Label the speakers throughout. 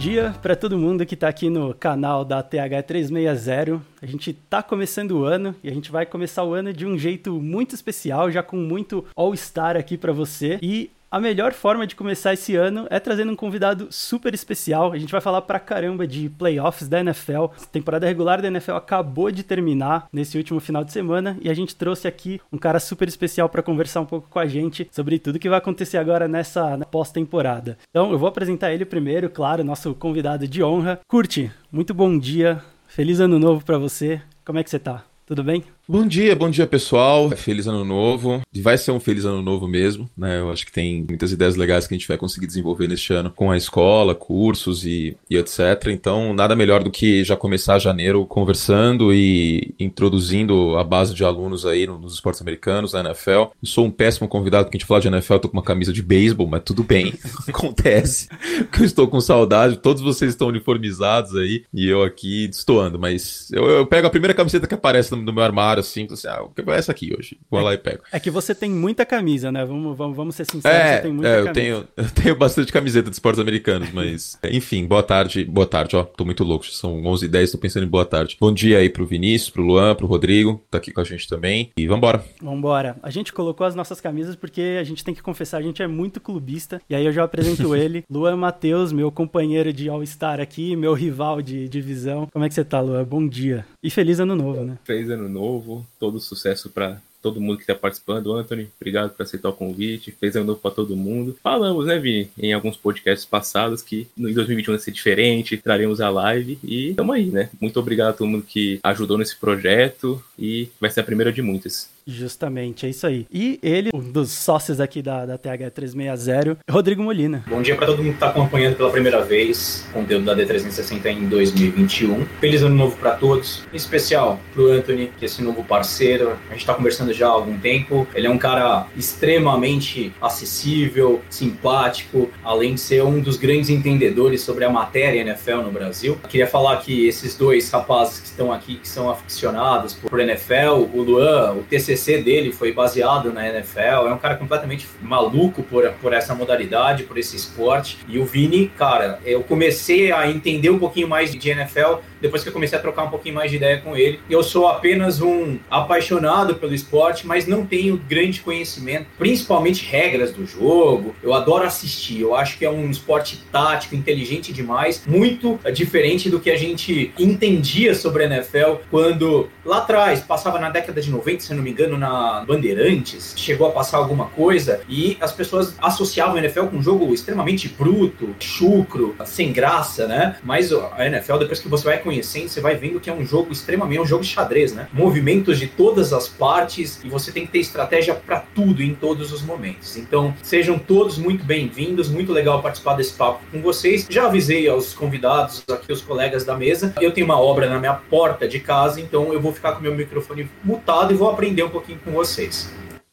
Speaker 1: dia para todo mundo que está aqui no canal da TH360. A gente está começando o ano e a gente vai começar o ano de um jeito muito especial, já com muito All-Star aqui para você. E a melhor forma de começar esse ano é trazendo um convidado super especial. A gente vai falar pra caramba de playoffs da NFL. A temporada regular da NFL acabou de terminar nesse último final de semana e a gente trouxe aqui um cara super especial para conversar um pouco com a gente sobre tudo que vai acontecer agora nessa pós-temporada. Então, eu vou apresentar ele primeiro, claro, nosso convidado de honra. Curte, muito bom dia. Feliz ano novo para você. Como é que você tá? Tudo bem?
Speaker 2: Bom dia, bom dia pessoal. Feliz ano novo. Vai ser um feliz ano novo mesmo, né? Eu acho que tem muitas ideias legais que a gente vai conseguir desenvolver neste ano com a escola, cursos e, e etc. Então, nada melhor do que já começar janeiro conversando e introduzindo a base de alunos aí nos esportes americanos, na NFL. Eu sou um péssimo convidado porque a gente fala de NFL, eu tô com uma camisa de beisebol, mas tudo bem, acontece. Porque eu estou com saudade, todos vocês estão uniformizados aí e eu aqui destoando, mas eu, eu pego a primeira camiseta que aparece no, no meu armário assim, assim, ah, o que vai essa aqui hoje? Vou
Speaker 1: é,
Speaker 2: lá e pego.
Speaker 1: É que você tem muita camisa, né? Vamos, vamos, vamos ser sinceros, é, você tem muita
Speaker 2: é,
Speaker 1: eu
Speaker 2: camisa. Tenho, eu tenho bastante camiseta de esportes americanos, mas enfim, boa tarde, boa tarde, ó, tô muito louco, são 11 h 10 tô pensando em boa tarde. Bom dia aí pro Vinícius, pro Luan, pro Rodrigo, tá aqui com a gente também, e vambora.
Speaker 1: Vambora. A gente colocou as nossas camisas porque a gente tem que confessar, a gente é muito clubista, e aí eu já apresento ele, Luan Matheus, meu companheiro de All-Star aqui, meu rival de divisão. Como é que você tá, Luan? Bom dia. E feliz ano novo, né?
Speaker 3: Feliz ano novo, todo sucesso para todo mundo que está participando. Anthony, obrigado por aceitar o convite. Fez ano novo para todo mundo. Falamos, né, Vini, em alguns podcasts passados que em 2021 vai ser diferente, traremos a live e estamos aí, né? Muito obrigado a todo mundo que ajudou nesse projeto e vai ser a primeira de muitas.
Speaker 1: Justamente, é isso aí. E ele, um dos sócios aqui da, da TH360, Rodrigo Molina.
Speaker 4: Bom dia para todo mundo que está acompanhando pela primeira vez o conteúdo da D360 em 2021. Feliz ano novo para todos, em especial para o Anthony, que é esse novo parceiro. A gente está conversando já há algum tempo. Ele é um cara extremamente acessível, simpático, além de ser um dos grandes entendedores sobre a matéria NFL no Brasil. Eu queria falar que esses dois rapazes que estão aqui, que são aficionados por NFL, o Luan, o TCC TCC dele foi baseado na NFL. É um cara completamente maluco por, por essa modalidade, por esse esporte. E o Vini, cara, eu comecei a entender um pouquinho mais de NFL depois que eu comecei a trocar um pouquinho mais de ideia com ele. Eu sou apenas um apaixonado pelo esporte, mas não tenho grande conhecimento, principalmente regras do jogo. Eu adoro assistir, eu acho que é um esporte tático, inteligente demais, muito diferente do que a gente entendia sobre a NFL quando lá atrás, passava na década de 90, se não me engano, na Bandeirantes, chegou a passar alguma coisa e as pessoas associavam a NFL com um jogo extremamente bruto, chucro, sem graça, né? Mas a NFL, depois que você vai conhecendo, você vai vendo que é um jogo extremamente, é um jogo de xadrez, né? Movimentos de todas as partes e você tem que ter estratégia para tudo em todos os momentos. Então, sejam todos muito bem-vindos, muito legal participar desse papo com vocês. Já avisei aos convidados, aqui os colegas da mesa, eu tenho uma obra na minha porta de casa, então eu vou ficar com meu microfone mutado e vou aprender um pouquinho com vocês.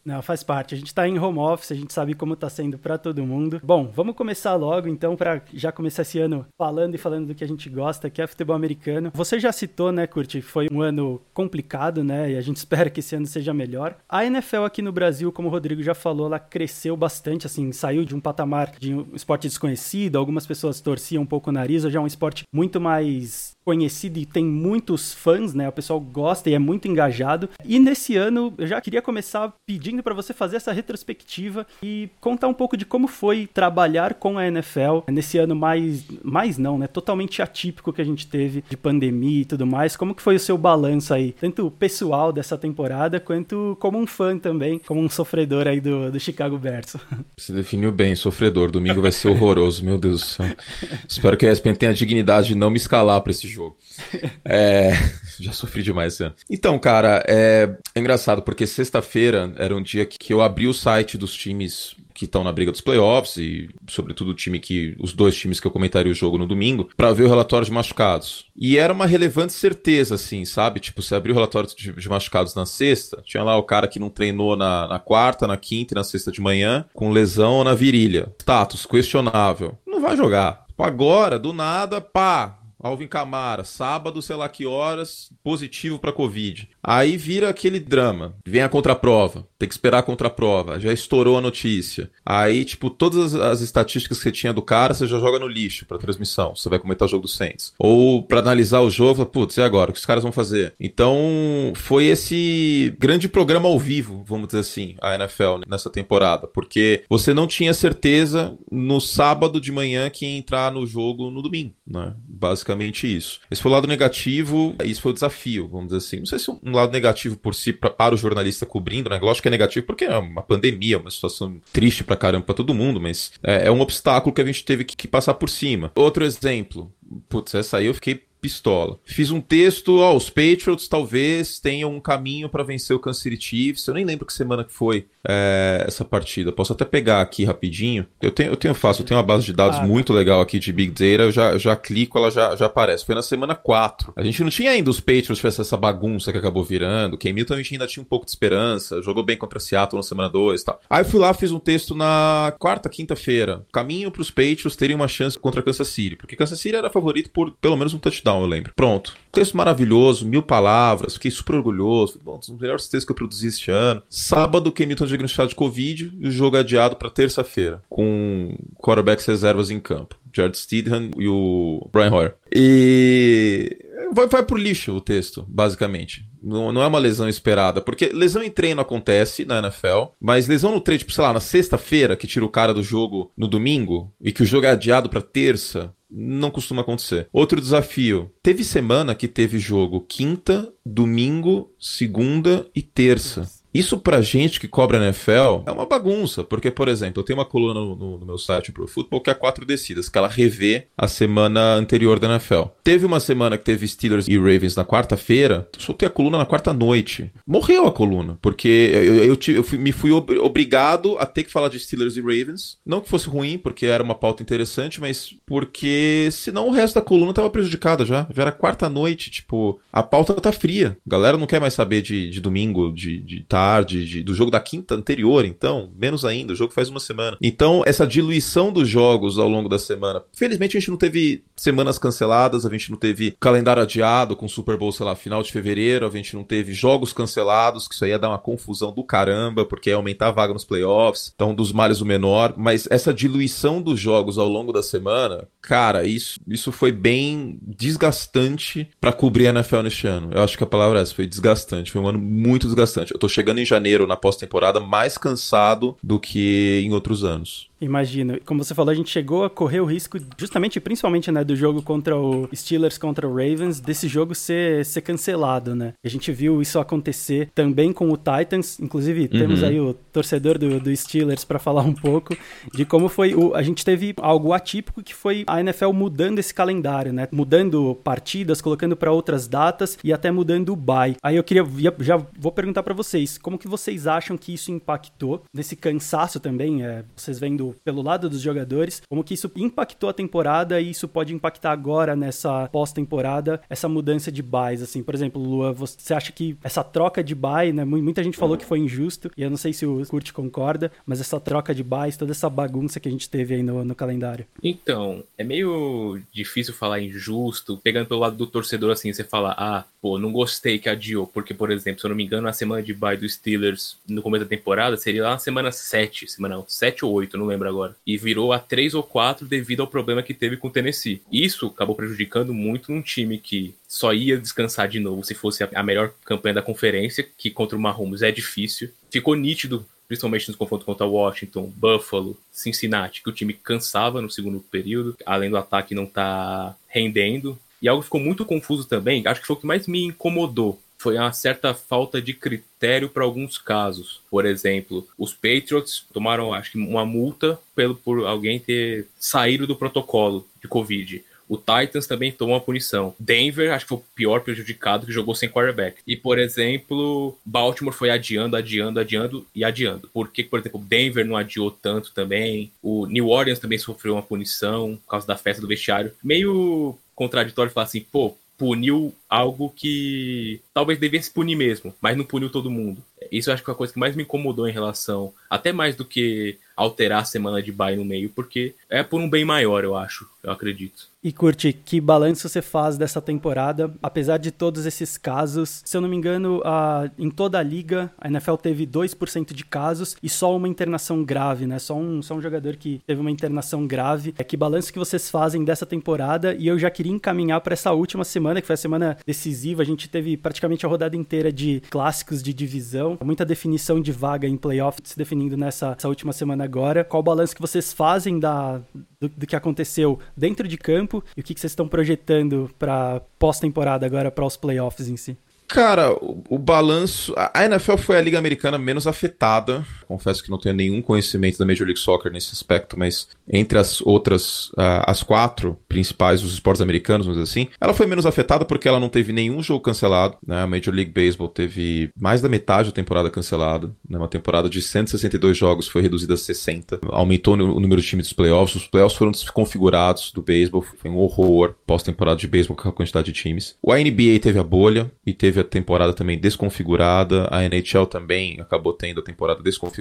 Speaker 1: Não, faz parte. A gente tá em home office, a gente sabe como tá sendo para todo mundo. Bom, vamos começar logo então para já começar esse ano falando e falando do que a gente gosta, que é futebol americano. Você já citou, né, Curti, foi um ano complicado, né? E a gente espera que esse ano seja melhor. A NFL aqui no Brasil, como o Rodrigo já falou, ela cresceu bastante, assim, saiu de um patamar de um esporte desconhecido, algumas pessoas torciam um pouco o nariz, hoje é um esporte muito mais conhecido e tem muitos fãs, né? O pessoal gosta e é muito engajado. E nesse ano eu já queria começar pedindo para você fazer essa retrospectiva e contar um pouco de como foi trabalhar com a NFL nesse ano mais mais não, né? Totalmente atípico que a gente teve de pandemia e tudo mais. Como que foi o seu balanço aí, tanto pessoal dessa temporada quanto como um fã também, como um sofredor aí do, do Chicago Bears?
Speaker 2: Você definiu bem, sofredor. Domingo vai ser horroroso, meu Deus do céu. Espero que a ESPN tenha a dignidade de não me escalar para esse jogo jogo. É, já sofri demais esse ano. Então, cara, é, é engraçado, porque sexta-feira era um dia que eu abri o site dos times que estão na briga dos playoffs e, sobretudo, o time que. os dois times que eu comentaria o jogo no domingo, para ver o relatório de machucados. E era uma relevante certeza, assim, sabe? Tipo, você abriu o relatório de, de machucados na sexta, tinha lá o cara que não treinou na, na quarta, na quinta e na sexta de manhã, com lesão na virilha. Status questionável. Não vai jogar. Agora, do nada, pá, Alvin Camara, sábado, sei lá que horas, positivo para Covid. Aí vira aquele drama. Vem a contraprova, tem que esperar a contraprova. Já estourou a notícia. Aí, tipo, todas as, as estatísticas que você tinha do cara, você já joga no lixo pra transmissão. Você vai comentar o jogo do Saints. Ou para analisar o jogo, putz, e agora? O que os caras vão fazer? Então, foi esse grande programa ao vivo, vamos dizer assim, a NFL nessa temporada. Porque você não tinha certeza no sábado de manhã que ia entrar no jogo no domingo, né? Basicamente isso. Esse foi o lado negativo, isso foi o desafio, vamos dizer assim. Não sei se um lado negativo por si pra, para o jornalista cobrindo, né? Lógico que é negativo porque é uma pandemia, uma situação triste pra caramba pra todo mundo, mas é, é um obstáculo que a gente teve que, que passar por cima. Outro exemplo, putz, essa aí eu fiquei pistola. Fiz um texto, ó, os Patriots talvez tenham um caminho para vencer o Kansas City Chiefs. Eu nem lembro que semana que foi é, essa partida. Posso até pegar aqui rapidinho. Eu tenho, eu tenho fácil, eu tenho uma base de dados ah, muito legal aqui de Big Data. Eu já, já clico, ela já, já aparece. Foi na semana 4. A gente não tinha ainda os Patriots fez essa bagunça que acabou virando. Ken Milton a gente ainda tinha um pouco de esperança. Jogou bem contra Seattle na semana 2 e tal. Aí eu fui lá, fiz um texto na quarta, quinta-feira. Caminho para os Patriots terem uma chance contra Kansas City. Porque Kansas City era favorito por pelo menos um touchdown, eu lembro. Pronto. Texto maravilhoso, mil palavras. Fiquei super orgulhoso. Bom, um dos melhores textos que eu produzi este ano. Sábado, Ken Milton diagnosticado de Covid e o jogo adiado para terça-feira, com quarterbacks reservas em campo. George Steedham e o Brian Hoyer. E vai, vai pro lixo o texto, basicamente. Não, não é uma lesão esperada, porque lesão em treino acontece na NFL, mas lesão no treino, tipo, sei lá, na sexta-feira, que tira o cara do jogo no domingo, e que o jogo é adiado para terça, não costuma acontecer. Outro desafio. Teve semana que teve jogo quinta, domingo, segunda e terça. Isso pra gente que cobra NFL é uma bagunça, porque, por exemplo, eu tenho uma coluna no, no, meu site pro futebol que é quatro descidas, que ela revê a semana anterior da NFL. Teve uma semana que teve Steelers e Ravens na quarta-feira, soltei a coluna na quarta noite. Morreu a coluna, porque eu, eu, eu, eu fui, me fui obrigado a ter que falar de Steelers e Ravens. Não que fosse ruim, porque era uma pauta interessante, mas porque senão o resto da coluna tava prejudicada já. Já era quarta noite, tipo, a pauta tá fria. A galera não quer mais saber de, de domingo, de, de tarde, de, do jogo da quinta anterior, então, menos ainda, o jogo faz uma semana. Então, essa diluição dos jogos ao longo da semana. Felizmente a gente não teve semanas canceladas, a gente não teve calendário adiado com Super Bowl, sei lá, final de fevereiro, a gente não teve jogos cancelados, que isso aí ia dar uma confusão do caramba, porque ia aumentar a vaga nos playoffs, então dos males o menor, mas essa diluição dos jogos ao longo da semana, cara, isso, isso foi bem desgastante para cobrir a NFL neste ano. Eu acho que a palavra é essa, foi desgastante, foi um ano muito desgastante. Eu tô chegando chegando em janeiro na pós-temporada mais cansado do que em outros anos.
Speaker 1: Imagino. Como você falou, a gente chegou a correr o risco, justamente, principalmente, né, do jogo contra o Steelers contra o Ravens, desse jogo ser, ser cancelado, né? A gente viu isso acontecer também com o Titans. Inclusive, uhum. temos aí o torcedor do, do Steelers para falar um pouco de como foi o. A gente teve algo atípico que foi a NFL mudando esse calendário, né? Mudando partidas, colocando para outras datas e até mudando o bye. Aí eu queria. Já vou perguntar para vocês, como que vocês acham que isso impactou nesse cansaço também? É, vocês vendo pelo lado dos jogadores, como que isso impactou a temporada e isso pode impactar agora nessa pós-temporada, essa mudança de buys, assim, por exemplo, Lua, você acha que essa troca de buy, né, muita gente falou que foi injusto, e eu não sei se o Kurt concorda, mas essa troca de buys, toda essa bagunça que a gente teve aí no, no calendário.
Speaker 3: Então, é meio difícil falar injusto, pegando pelo lado do torcedor, assim, você fala, ah, pô, não gostei que adiou, porque, por exemplo, se eu não me engano, a semana de buy do Steelers no começo da temporada seria lá na semana 7, semana 7 ou 8, não lembro lembro agora. E virou a 3 ou 4 devido ao problema que teve com o Tennessee. Isso acabou prejudicando muito um time que só ia descansar de novo se fosse a melhor campanha da conferência, que contra o Mahomes é difícil. Ficou nítido principalmente nos confrontos contra Washington, Buffalo, Cincinnati, que o time cansava no segundo período, além do ataque não estar tá rendendo. E algo ficou muito confuso também, acho que foi o que mais me incomodou foi uma certa falta de critério para alguns casos. Por exemplo, os Patriots tomaram, acho que, uma multa pelo, por alguém ter saído do protocolo de Covid. O Titans também tomou uma punição. Denver, acho que foi o pior prejudicado que jogou sem quarterback. E, por exemplo, Baltimore foi adiando, adiando, adiando e adiando. Por que, por exemplo, Denver não adiou tanto também? O New Orleans também sofreu uma punição por causa da festa do vestiário. Meio contraditório falar assim, pô, puniu algo que talvez devesse punir mesmo, mas não puniu todo mundo. Isso eu acho que é a coisa que mais me incomodou em relação, até mais do que alterar a semana de bye no meio, porque é por um bem maior, eu acho, eu acredito.
Speaker 1: E curte, que balanço você faz dessa temporada? Apesar de todos esses casos, se eu não me engano, a, em toda a liga, a NFL teve 2% de casos e só uma internação grave, né? Só um, só um jogador que teve uma internação grave. É que balanço que vocês fazem dessa temporada? E eu já queria encaminhar para essa última semana, que foi a semana decisiva. A gente teve praticamente a rodada inteira de clássicos de divisão, muita definição de vaga em playoff se definindo nessa última semana agora. Qual o balanço que vocês fazem da, do, do que aconteceu dentro de campo? e o que, que vocês estão projetando para pós-temporada agora, para os playoffs em si?
Speaker 2: Cara, o, o, balanço. A NFL foi a liga americana menos afetada. Confesso que não tenho nenhum conhecimento da Major League Soccer nesse aspecto, mas entre as outras, uh, as quatro principais dos esportes americanos, vamos dizer assim, ela foi menos afetada porque ela não teve nenhum jogo cancelado. Né? A Major League Baseball teve mais da metade da temporada cancelada. Né? Uma temporada de 162 jogos foi reduzida a 60. Aumentou o número de times dos playoffs. Os playoffs foram desconfigurados do beisebol. Foi um horror pós-temporada de beisebol com a quantidade de times. O NBA teve a bolha e teve a temporada também desconfigurada, a NHL também acabou tendo a temporada desconfigurada.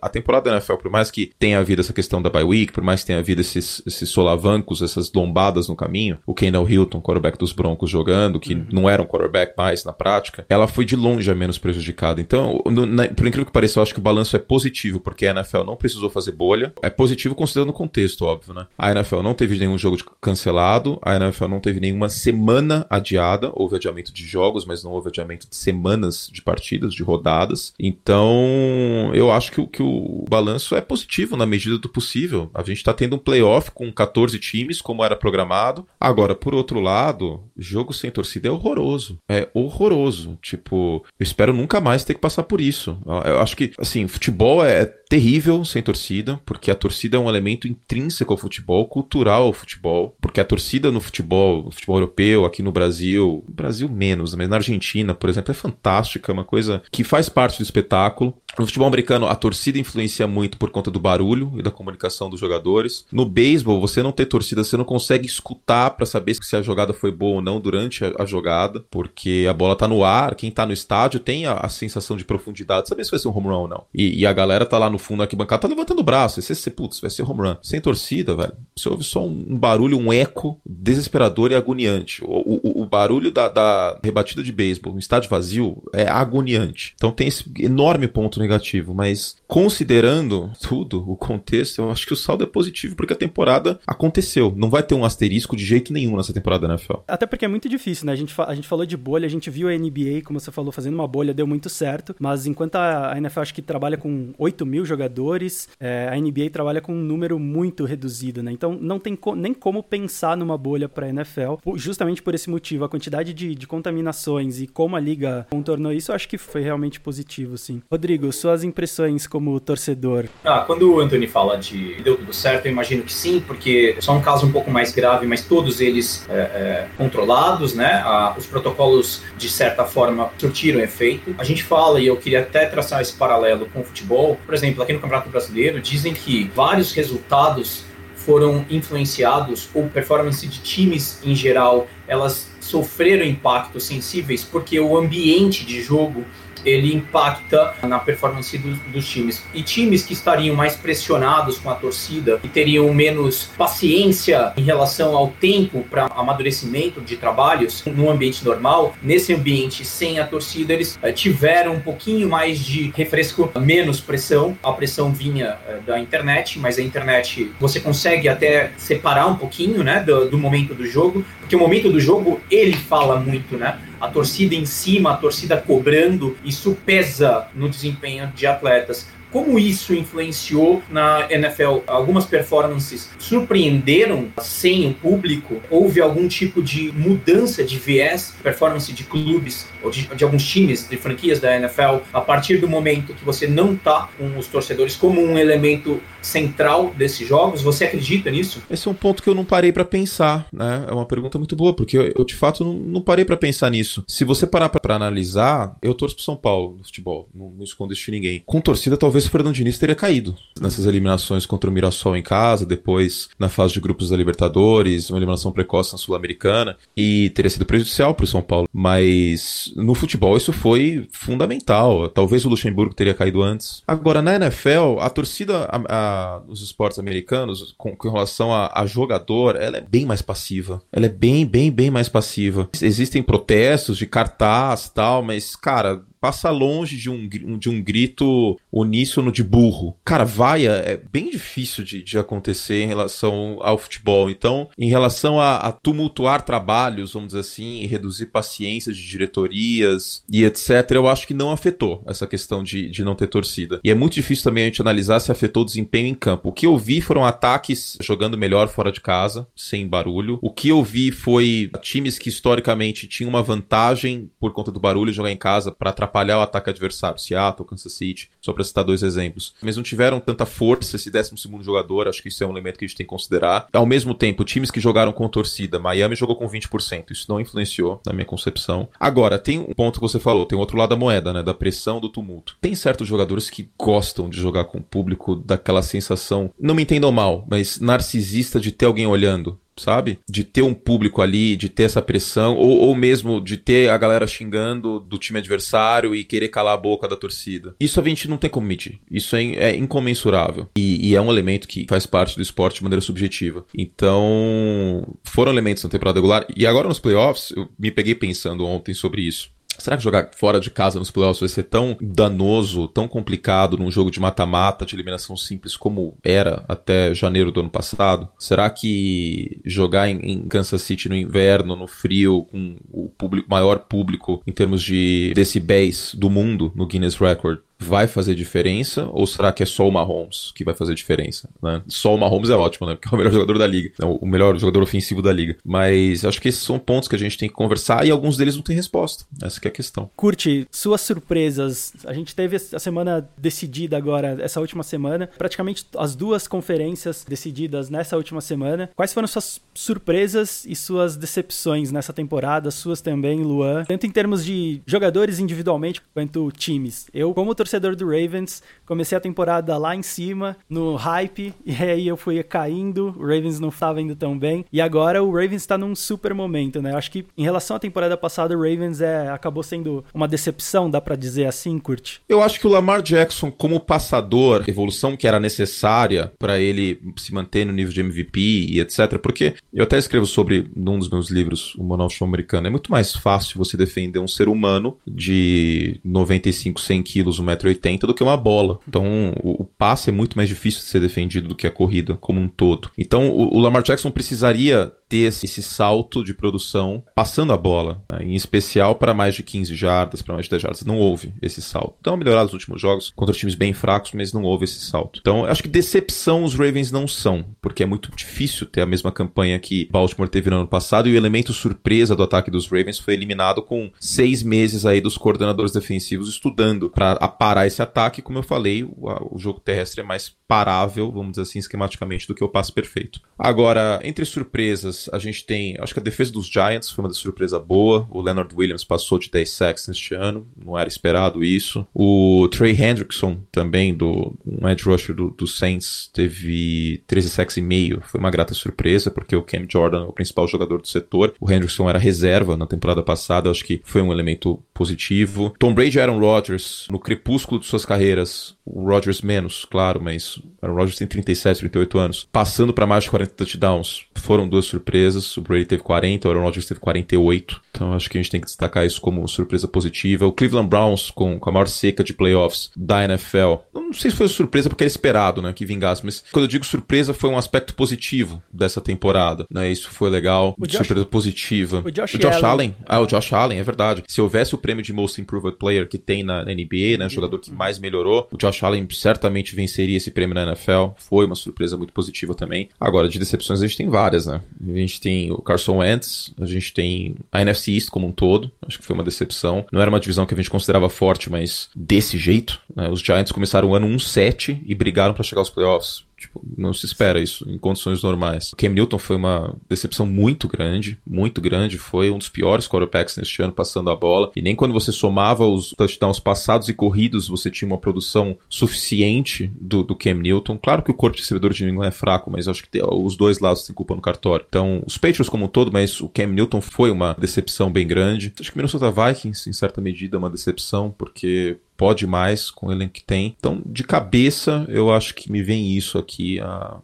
Speaker 2: A temporada da NFL, por mais que tenha havido essa questão da bye week, por mais que tenha havido esses, esses solavancos, essas lombadas no caminho, o Kendall Hilton, quarterback dos Broncos, jogando, que uhum. não era um quarterback mais na prática, ela foi de longe a menos prejudicada. Então, no, na, por incrível que pareça, eu acho que o balanço é positivo, porque a NFL não precisou fazer bolha. É positivo considerando o contexto, óbvio, né? A NFL não teve nenhum jogo cancelado, a NFL não teve nenhuma semana adiada, houve adiamento de jogos, mas não houve adiamento de semanas de partidas, de rodadas. Então, eu acho que, que o balanço é positivo na medida do possível. A gente está tendo um playoff com 14 times, como era programado. Agora, por outro lado, jogo sem torcida é horroroso. É horroroso. Tipo, eu espero nunca mais ter que passar por isso. Eu acho que, assim, futebol é terrível sem torcida, porque a torcida é um elemento intrínseco ao futebol, cultural ao futebol, porque a torcida no futebol, no futebol europeu, aqui no Brasil, Brasil menos, mas na Argentina, por exemplo, é fantástica, é uma coisa que faz parte do espetáculo. No futebol americano, a torcida influencia muito por conta do barulho e da comunicação dos jogadores. No beisebol, você não ter torcida, você não consegue escutar para saber se a jogada foi boa ou não durante a, a, jogada, porque a bola tá no ar, quem tá no estádio tem a, a sensação de profundidade, saber se vai ser um home run ou não. E, e a galera tá lá no fundo da arquibancada, tá levantando o braço, e você, putz, vai ser home run. Sem torcida, velho, você ouve só um, um barulho, um eco desesperador e agoniante. O, o, o barulho da, da rebatida de beisebol no estádio vazio é agoniante. Então tem esse enorme ponto negativo, mas considerando tudo, o contexto, eu acho que o saldo é positivo porque a temporada aconteceu. Não vai ter um asterisco de jeito nenhum nessa temporada da NFL.
Speaker 1: Até porque é muito difícil, né? A gente, a gente falou de bolha, a gente viu a NBA, como você falou, fazendo uma bolha, deu muito certo, mas enquanto a, a NFL acho que trabalha com 8 mil jogadores, é, a NBA trabalha com um número muito reduzido, né? Então não tem co nem como pensar numa bolha para a NFL, justamente por esse motivo. A quantidade de, de contaminações e como a liga contornou isso, eu acho que foi realmente positivo, sim. Rodrigo, suas impressões como torcedor?
Speaker 4: Ah, quando o Anthony fala de deu tudo certo, eu imagino que sim, porque é só um caso um pouco mais grave, mas todos eles é, é, controlados, né? Ah, os protocolos, de certa forma, surtiram efeito. A gente fala, e eu queria até traçar esse paralelo com o futebol, por exemplo, aqui no Campeonato Brasileiro, dizem que vários resultados foram influenciados, ou performance de times em geral, elas sofreram impactos sensíveis porque o ambiente de jogo ele impacta na performance do, dos times. E times que estariam mais pressionados com a torcida e teriam menos paciência em relação ao tempo para amadurecimento de trabalhos no ambiente normal, nesse ambiente sem a torcida, eles eh, tiveram um pouquinho mais de refresco, menos pressão. A pressão vinha eh, da internet, mas a internet você consegue até separar um pouquinho né, do, do momento do jogo, porque o momento do jogo ele fala muito, né? A torcida em cima, a torcida cobrando, isso pesa no desempenho de atletas. Como isso influenciou na NFL? Algumas performances surpreenderam sem o público? Houve algum tipo de mudança de viés, performance de clubes ou de, de alguns times, de franquias da NFL, a partir do momento que você não está com os torcedores como um elemento central desses jogos? Você acredita nisso?
Speaker 2: Esse é um ponto que eu não parei para pensar, né? É uma pergunta muito boa, porque eu, eu de fato não, não parei para pensar nisso. Se você parar para analisar, eu torço pro São Paulo no futebol, não, não escondo isso de ninguém. Com torcida, talvez o Fernando Diniz teria caído nessas eliminações contra o Mirassol em casa, depois na fase de grupos da Libertadores, uma eliminação precoce na Sul-Americana, e teria sido prejudicial para o São Paulo. Mas no futebol isso foi fundamental. Talvez o Luxemburgo teria caído antes. Agora, na NFL, a torcida a, a, nos esportes americanos, com, com relação a, a, jogador, ela é bem mais passiva. Ela é bem, bem, bem mais passiva. Existem protestos de cartaz tal, mas, cara, passa longe de um, de um grito uníssono de burro. Cara, vaia é bem difícil de, de acontecer em relação ao futebol. Então, em relação a, a tumultuar trabalhos, vamos dizer assim, e reduzir paciência de diretorias e etc., eu acho que não afetou essa questão de, de não ter torcida. E é muito difícil também a gente analisar se afetou o desempenho em campo. O que eu vi foram ataques jogando melhor fora de casa, sem barulho. O que eu vi foi times que historicamente tinham uma vantagem por conta do barulho jogar em casa para atrapalhar atrapalhar o ataque adversário, Seattle, Kansas City, só para citar dois exemplos. Mas não tiveram tanta força esse 12 jogador, acho que isso é um elemento que a gente tem que considerar. Ao mesmo tempo, times que jogaram com torcida, Miami jogou com 20%, isso não influenciou na minha concepção. Agora, tem um ponto que você falou, tem outro lado da moeda, né, da pressão, do tumulto. Tem certos jogadores que gostam de jogar com o público, daquela sensação, não me entendam mal, mas narcisista de ter alguém olhando sabe? De ter um público ali, de ter essa pressão, ou, ou mesmo de ter a galera xingando do time adversário e querer calar a boca da torcida. Isso a gente não tem como medir. Isso é, é incomensurável. E, e, é um elemento que faz parte do esporte de maneira subjetiva. Então, foram elementos na temporada regular. E agora nos playoffs, eu me peguei pensando ontem sobre isso. Será que jogar fora de casa nos playoffs vai ser tão danoso, tão complicado num jogo de mata-mata, de eliminação simples, como era até janeiro do ano passado? Será que jogar em, em Kansas City no inverno, no frio, com o público, maior público em termos de decibéis do mundo no Guinness Record, vai fazer diferença ou será que é só o Mahomes que vai fazer diferença? Né? Só o Mahomes é ótimo, né? Porque é o melhor jogador da liga, o melhor jogador ofensivo da liga. Mas acho que esses são pontos que a gente tem que conversar e alguns deles não têm resposta. Essa é a questão.
Speaker 1: Curte, suas surpresas. A gente teve a semana decidida agora, essa última semana, praticamente as duas conferências decididas nessa última semana. Quais foram suas surpresas e suas decepções nessa temporada? Suas também, Luan. Tanto em termos de jogadores individualmente quanto times. Eu, como torcedor torcedor do Ravens. Comecei a temporada lá em cima, no hype, e aí eu fui caindo. O Ravens não estava indo tão bem. E agora o Ravens está num super momento, né? Eu acho que em relação à temporada passada, o Ravens é, acabou sendo uma decepção, dá para dizer assim, Kurt?
Speaker 2: Eu acho que o Lamar Jackson, como passador, evolução que era necessária para ele se manter no nível de MVP e etc. Porque eu até escrevo sobre num dos meus livros, o Manual Show Americano. É muito mais fácil você defender um ser humano de 95, 100 quilos, 1,80m 1,80m do que uma bola. Então, o, o, passe é muito mais difícil de ser defendido do que a corrida como um todo. Então, o, o Lamar Jackson precisaria ter esse salto de produção passando a bola, né? em especial para mais de 15 jardas, para mais de 10 jardas. Não houve esse salto. Então, melhorar nos últimos jogos contra times bem fracos, mas não houve esse salto. Então, acho que decepção os Ravens não são, porque é muito difícil ter a mesma campanha que Baltimore teve no ano passado e o elemento surpresa do ataque dos Ravens foi eliminado com seis meses aí dos coordenadores defensivos estudando para parar esse ataque. Como eu falei, o, o jogo terrestre é mais parável, vamos dizer assim, esquematicamente, do que o passe perfeito. Agora, entre surpresas, a gente tem. Acho que a defesa dos Giants foi uma surpresa boa. O Leonard Williams passou de 10 sacks neste ano. Não era esperado isso. O Trey Hendrickson, também, do um edge rusher do, do Saints, teve 13 sacks e meio. Foi uma grata surpresa, porque o Cam Jordan é o principal jogador do setor. O Hendrickson era reserva na temporada passada. Acho que foi um elemento positivo. Tom Brady e Aaron Rodgers, no crepúsculo de suas carreiras, o Rodgers menos, claro, mas Aaron Rodgers tem 37, 38 anos, passando para mais de 40 touchdowns. Foram duas surpresas. O Brady teve 40, o Aaron Rodgers teve 48. Então acho que a gente tem que destacar isso como surpresa positiva. O Cleveland Browns, com, com a maior seca de playoffs da NFL. Não sei se foi surpresa porque era esperado, né, que vingasse, mas quando eu digo surpresa foi um aspecto positivo dessa temporada, né? Isso foi legal, surpresa positiva.
Speaker 1: O Josh, o Josh Allen.
Speaker 2: Allen. Ah, o Josh Allen, é verdade. Se houvesse o prêmio de Most Improved Player que tem na, na NBA, né, o jogador que mais melhorou, o Josh Allen certamente venceria esse prêmio na NFL. Foi uma surpresa muito positiva também. Agora, de decepções a gente tem várias, né? Gente tem o Carson Wentz, a gente tem a NFC East como um todo. Acho que foi uma decepção. Não era uma divisão que a gente considerava forte, mas desse jeito. Né? Os Giants começaram o ano 1-7 e brigaram para chegar aos playoffs Tipo, não se espera isso em condições normais. O Cam Newton foi uma decepção muito grande, muito grande. Foi um dos piores quarterbacks neste ano passando a bola. E nem quando você somava os touchdowns passados e corridos, você tinha uma produção suficiente do, do Cam Newton. Claro que o corpo de recebedor de New é fraco, mas acho que tem, os dois lados têm culpa no cartório. Então, os Patriots como um todo, mas o Cam Newton foi uma decepção bem grande. Acho que o Minnesota Vikings, em certa medida, é uma decepção, porque pode mais com o elenco que tem. Então, de cabeça, eu acho que me vem isso aqui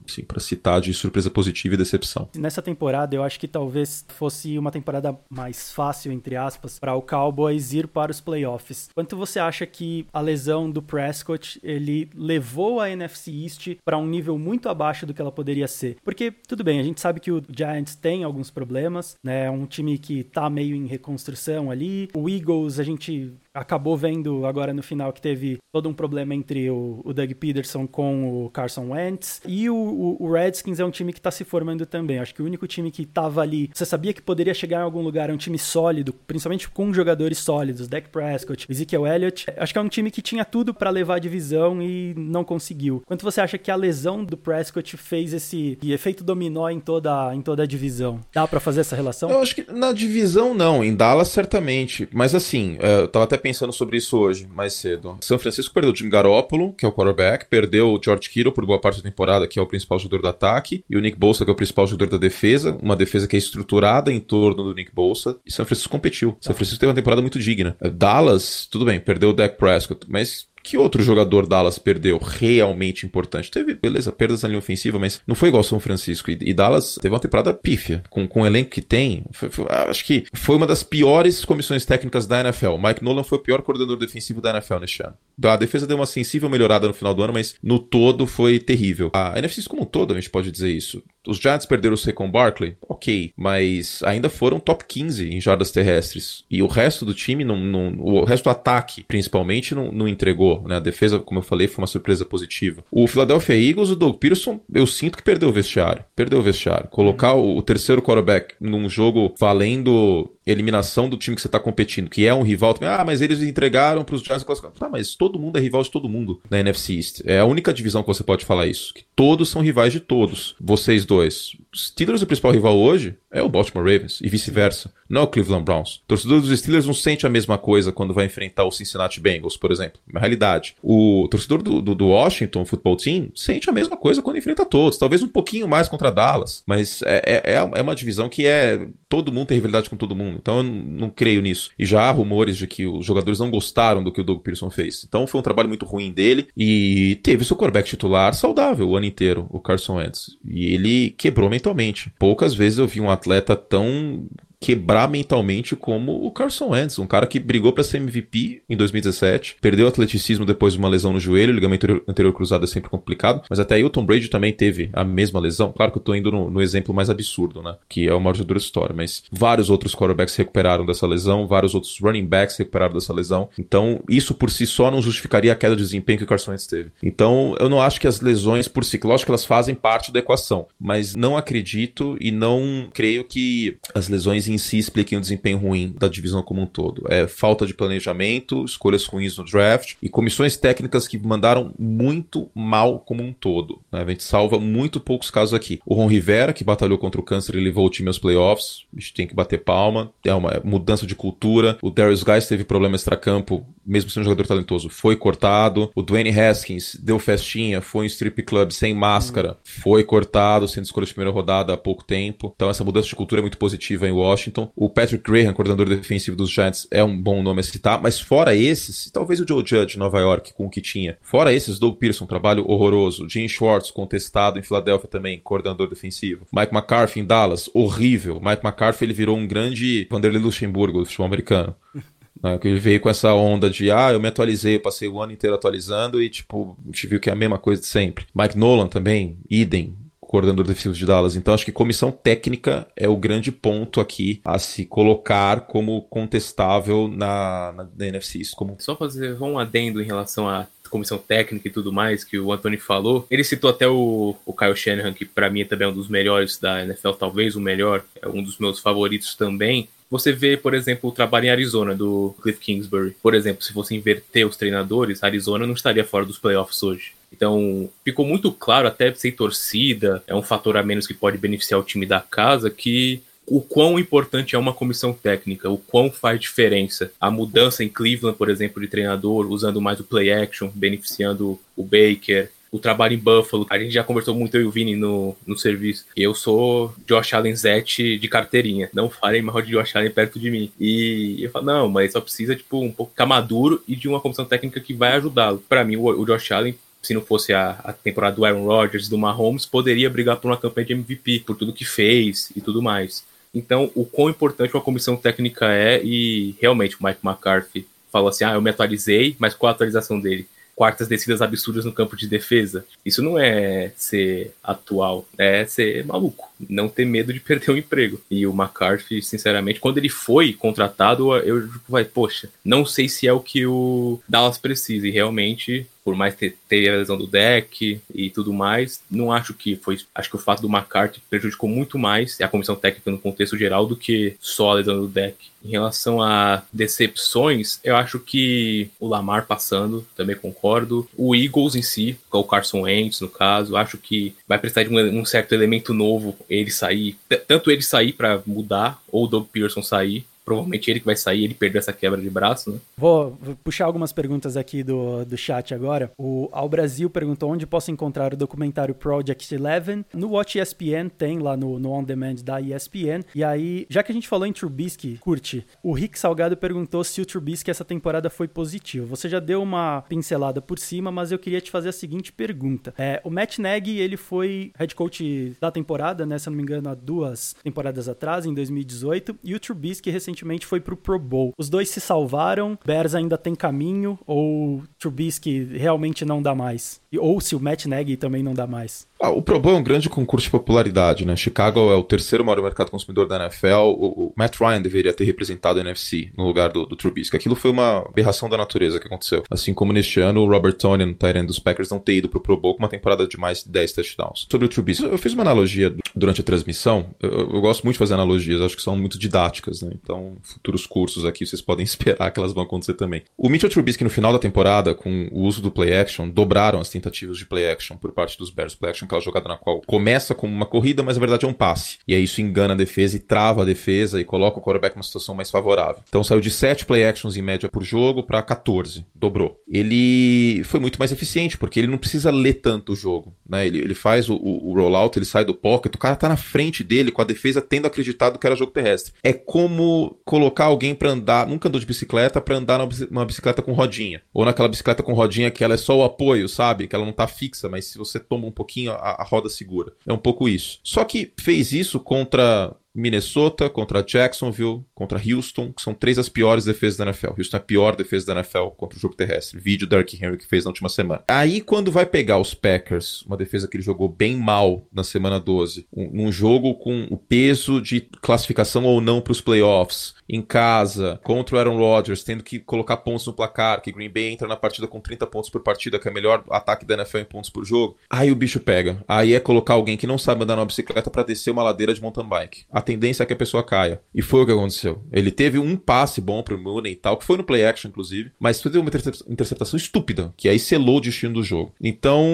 Speaker 2: assim, para citar de surpresa positiva e decepção.
Speaker 1: Nessa temporada, eu acho que talvez fosse uma temporada mais fácil, entre aspas, para o Cowboys ir para os playoffs. Quanto você acha que a lesão do Prescott ele levou a NFC East para um nível muito abaixo do que ela poderia ser? Porque, tudo bem, a gente sabe que o Giants tem alguns problemas, né? É um time que tá meio em reconstrução ali. O Eagles, a gente acabou vendo agora no final que teve todo um problema entre o, o Doug Peterson com o Carson Wentz. E o, o, o Redskins é um time que está se formando também. Acho que o único time que estava ali, você sabia que poderia chegar em algum lugar, é um time sólido, principalmente com jogadores sólidos, Dak Prescott, Ezekiel Elliott. Acho que é um time que tinha tudo para levar a divisão e não conseguiu. Quanto você acha que a lesão do Prescott fez esse efeito dominó em toda, em toda a divisão? Dá para fazer essa relação?
Speaker 2: Eu acho que na divisão não, em Dallas certamente. Mas assim, é, eu tava até pensando sobre isso hoje, mais cedo. São Francisco perdeu o Jim Garoppolo, que é o quarterback, perdeu o George Kittle por boa parte da temporada, que é o principal jogador do ataque, e o Nick Bolsa, que é o principal jogador da defesa, uma defesa que é estruturada em torno do Nick Bolsa, e São Francisco competiu. São Francisco teve uma temporada muito digna. Dallas, tudo bem, perdeu o Dak Prescott, mas que outro jogador Dallas perdeu realmente importante? Teve, beleza, perdas na linha ofensiva, mas não foi igual São Francisco. E, e Dallas teve uma temporada pífia, com, com o elenco que tem. Foi, foi, acho que foi uma das piores comissões técnicas da NFL. Mike Nolan foi o pior coordenador defensivo da NFL neste ano. A defesa deu uma sensível melhorada no final do ano, mas no todo foi terrível. A NFC como um todo, a gente pode dizer isso. Os Giants perderam o Saquon Barkley, ok, mas ainda foram top 15 em jardas terrestres. E o resto do time, não, não o resto do ataque, principalmente, não, não entregou. Né? A defesa, como eu falei, foi uma surpresa positiva. O Philadelphia Eagles, o Doug Peterson, eu sinto que perdeu o vestiário. Perdeu o vestiário. Colocar o, o terceiro quarterback num jogo valendo eliminação do time que você está competindo, que é um rival, ah, mas eles entregaram para os Giants classificados. Tá, mas todo mundo é rival de todo mundo na NFC East. É a única divisão que você pode falar isso, que todos são rivais de todos. Vocês dois dois. Steelers, o principal rival hoje, é o Baltimore Ravens e vice-versa. Não é o Cleveland Browns. O torcedor dos Steelers não sente a mesma coisa quando vai enfrentar o Cincinnati Bengals, por exemplo. Na realidade, o torcedor do, do, do Washington Football Team sente a mesma coisa quando enfrenta todos. Talvez um pouquinho mais contra Dallas, mas é, é, é uma divisão que é. Todo mundo tem rivalidade com todo mundo. Então eu não creio nisso. E já há rumores de que os jogadores não gostaram do que o Doug Pearson fez. Então foi um trabalho muito ruim dele e teve seu quarterback titular saudável o ano inteiro, o Carson Wentz. E ele quebrou mentalmente. Poucas vezes eu vi um atleta tão quebrar mentalmente como o Carson Wentz, um cara que brigou para ser MVP em 2017, perdeu o atleticismo depois de uma lesão no joelho, o ligamento anterior cruzado é sempre complicado, mas até aí o Tom Brady também teve a mesma lesão. Claro que eu tô indo no, no exemplo mais absurdo, né? Que é o maior jogador da história, mas vários outros quarterbacks recuperaram dessa lesão, vários outros running backs recuperaram dessa lesão. Então, isso por si só não justificaria a queda de desempenho que o Carson Wentz teve. Então, eu não acho que as lesões por si, lógico que elas fazem parte da equação, mas não acredito e não creio que as lesões em si expliquem o desempenho ruim da divisão como um todo. É falta de planejamento, escolhas ruins no draft e comissões técnicas que mandaram muito mal como um todo. Né? A gente salva muito poucos casos aqui. O Ron Rivera, que batalhou contra o câncer e levou o time aos playoffs, a gente tem que bater palma. É uma mudança de cultura. O Darius Guys teve problema extracampo, mesmo sendo um jogador talentoso, foi cortado. O Dwayne Haskins deu festinha, foi em strip club sem máscara, uhum. foi cortado, sendo escolha de primeira rodada há pouco tempo. Então essa mudança de cultura é muito positiva em Washington. Washington. O Patrick Graham, coordenador defensivo dos Giants, é um bom nome a citar, mas fora esses, talvez o Joe Judge, Nova York, com o que tinha. Fora esses, Doug Pearson, trabalho horroroso. Jim Schwartz, contestado em Filadélfia também, coordenador defensivo. Mike McCarthy em Dallas, horrível. Mike McCarthy, ele virou um grande Vanderlei Luxemburgo do futebol americano. Né, que ele veio com essa onda de, ah, eu me atualizei, eu passei o ano inteiro atualizando e, tipo, a gente viu que é a mesma coisa de sempre. Mike Nolan também, idem, coordenador defensivo de Dallas. Então acho que comissão técnica é o grande ponto aqui a se colocar como contestável na, na, na NFC. Como...
Speaker 3: Só fazer um adendo em relação à comissão técnica e tudo mais que o Anthony falou. Ele citou até o, o Kyle Shanahan, que para mim também é um dos melhores da NFL, talvez o melhor, é um dos meus favoritos também. Você vê, por exemplo, o trabalho em Arizona do Cliff Kingsbury. Por exemplo, se você inverter os treinadores, Arizona não estaria fora dos playoffs hoje Então, ficou muito claro, até sem torcida, é um fator a menos que pode beneficiar o time da casa, que o quão importante é uma comissão técnica, o quão faz diferença. A mudança em Cleveland, por exemplo, de treinador, usando mais o play action, beneficiando o Baker, o trabalho em Buffalo. A gente já conversou muito eu e o Vini no, no serviço. Eu sou Josh Allen Zete de carteirinha. Não falem mal de Josh Allen perto de mim. E eu falo, não, mas só precisa, tipo, um pouco ficar maduro e de uma comissão técnica que vai ajudá-lo. Para mim, o, o Josh Allen se não fosse a, a, temporada do Aaron Rodgers, do Mahomes, poderia brigar por uma campanha de MVP, por tudo que fez e tudo mais. Então, o quão importante uma comissão técnica é, e realmente o Mike McCarthy falou assim: ah, eu me atualizei, mas qual a atualização dele? quartas descidas absurdas no campo de defesa. Isso não é ser atual, é ser maluco, não ter medo de perder o emprego. E o McCarthy, sinceramente, quando ele foi contratado, eu tipo, vai, poxa, não sei se é o que o Dallas precisa. E realmente por mais ter, ter a lesão do deck e tudo mais, não acho que foi. Acho que o fato do McCarthy prejudicou muito mais a comissão técnica no contexto geral do que só a lesão do deck. Em relação a decepções, eu acho que o Lamar passando, também concordo. O Eagles em si, com o Carson Wentz, no caso, acho que vai precisar de um, um certo elemento novo ele sair. Tanto ele sair para mudar, ou o Doug Pearson sair, provavelmente ele que vai sair, ele perdeu essa quebra de braço, né?
Speaker 1: Vou, puxar algumas perguntas aqui do, do chat agora. O Ao Brasil perguntou onde posso encontrar o documentário Project Eleven. No Watch ESPN tem lá no, no On Demand da ESPN. E aí, já que a gente falou em Trubisky, curte, o Rick Salgado perguntou se o Trubisky essa temporada foi positivo. Você já deu uma pincelada por cima, mas eu queria te fazer a seguinte pergunta. É, o Matt Nagy, ele foi head coach da temporada, né? Se eu não me engano, há duas temporadas atrás, em 2018. E o Trubisky recentemente recentemente foi pro Pro Bowl. Os dois se salvaram, Bears ainda tem caminho, ou Trubisky realmente não dá mais? Ou se o Matt Nagy também não dá mais?
Speaker 2: Ah, o Pro é um grande concurso de popularidade, né? Chicago é o terceiro maior mercado consumidor da NFL. O, o Matt Ryan deveria ter representado a NFC no lugar do, do Trubisky. Aquilo foi uma aberração da natureza que aconteceu. Assim como neste ano, o Robert Tony, no Tyrant dos Packers, não ter ido pro Pro Bowl com uma temporada de mais de 10 touchdowns. Sobre o Trubisky, eu fiz uma analogia durante a transmissão. Eu, eu gosto muito de fazer analogias, acho que são muito didáticas, né? Então, futuros cursos aqui, vocês podem esperar que elas vão acontecer também. O Mitchell Trubisky, no final da temporada, com o uso do play action, dobraram as tentativas de play action por parte dos Bears. Play action, aquela jogada na qual começa como uma corrida, mas na verdade é um passe. E aí isso engana a defesa e trava a defesa e coloca o quarterback numa situação mais favorável. Então saiu de 7 play actions em média por jogo para 14, dobrou. Ele foi muito mais eficiente, porque ele não precisa ler tanto o jogo. Né? Ele, ele faz o, o, o rollout, ele sai do pocket, o cara tá na frente dele com a defesa tendo acreditado que era jogo terrestre. É como colocar alguém para andar, nunca andou de bicicleta, para andar numa bicicleta com rodinha. Ou naquela bicicleta com rodinha que ela é só o apoio, sabe? Que ela não tá fixa, mas se você toma um pouquinho, a, a roda segura. É um pouco isso. Só que fez isso contra Minnesota, contra Jacksonville, contra Houston, que são três das piores defesas da NFL. Houston é a pior defesa da NFL contra o jogo terrestre. Vídeo Dark Henry que fez na última semana. Aí, quando vai pegar os Packers, uma defesa que ele jogou bem mal na semana 12, um, um jogo com o peso de classificação ou não para os playoffs, em casa, contra o Aaron Rodgers, tendo que colocar pontos no placar, que Green Bay entra na partida com 30 pontos por partida, que é o melhor ataque da NFL em pontos por jogo. Aí o bicho pega. Aí é colocar alguém que não sabe andar numa bicicleta para descer uma ladeira de mountain bike. A tendência é que a pessoa caia. E foi o que aconteceu. Ele teve um passe bom pro Mooney e tal, que foi no play action, inclusive, mas foi uma interceptação estúpida, que aí selou o destino do jogo. Então,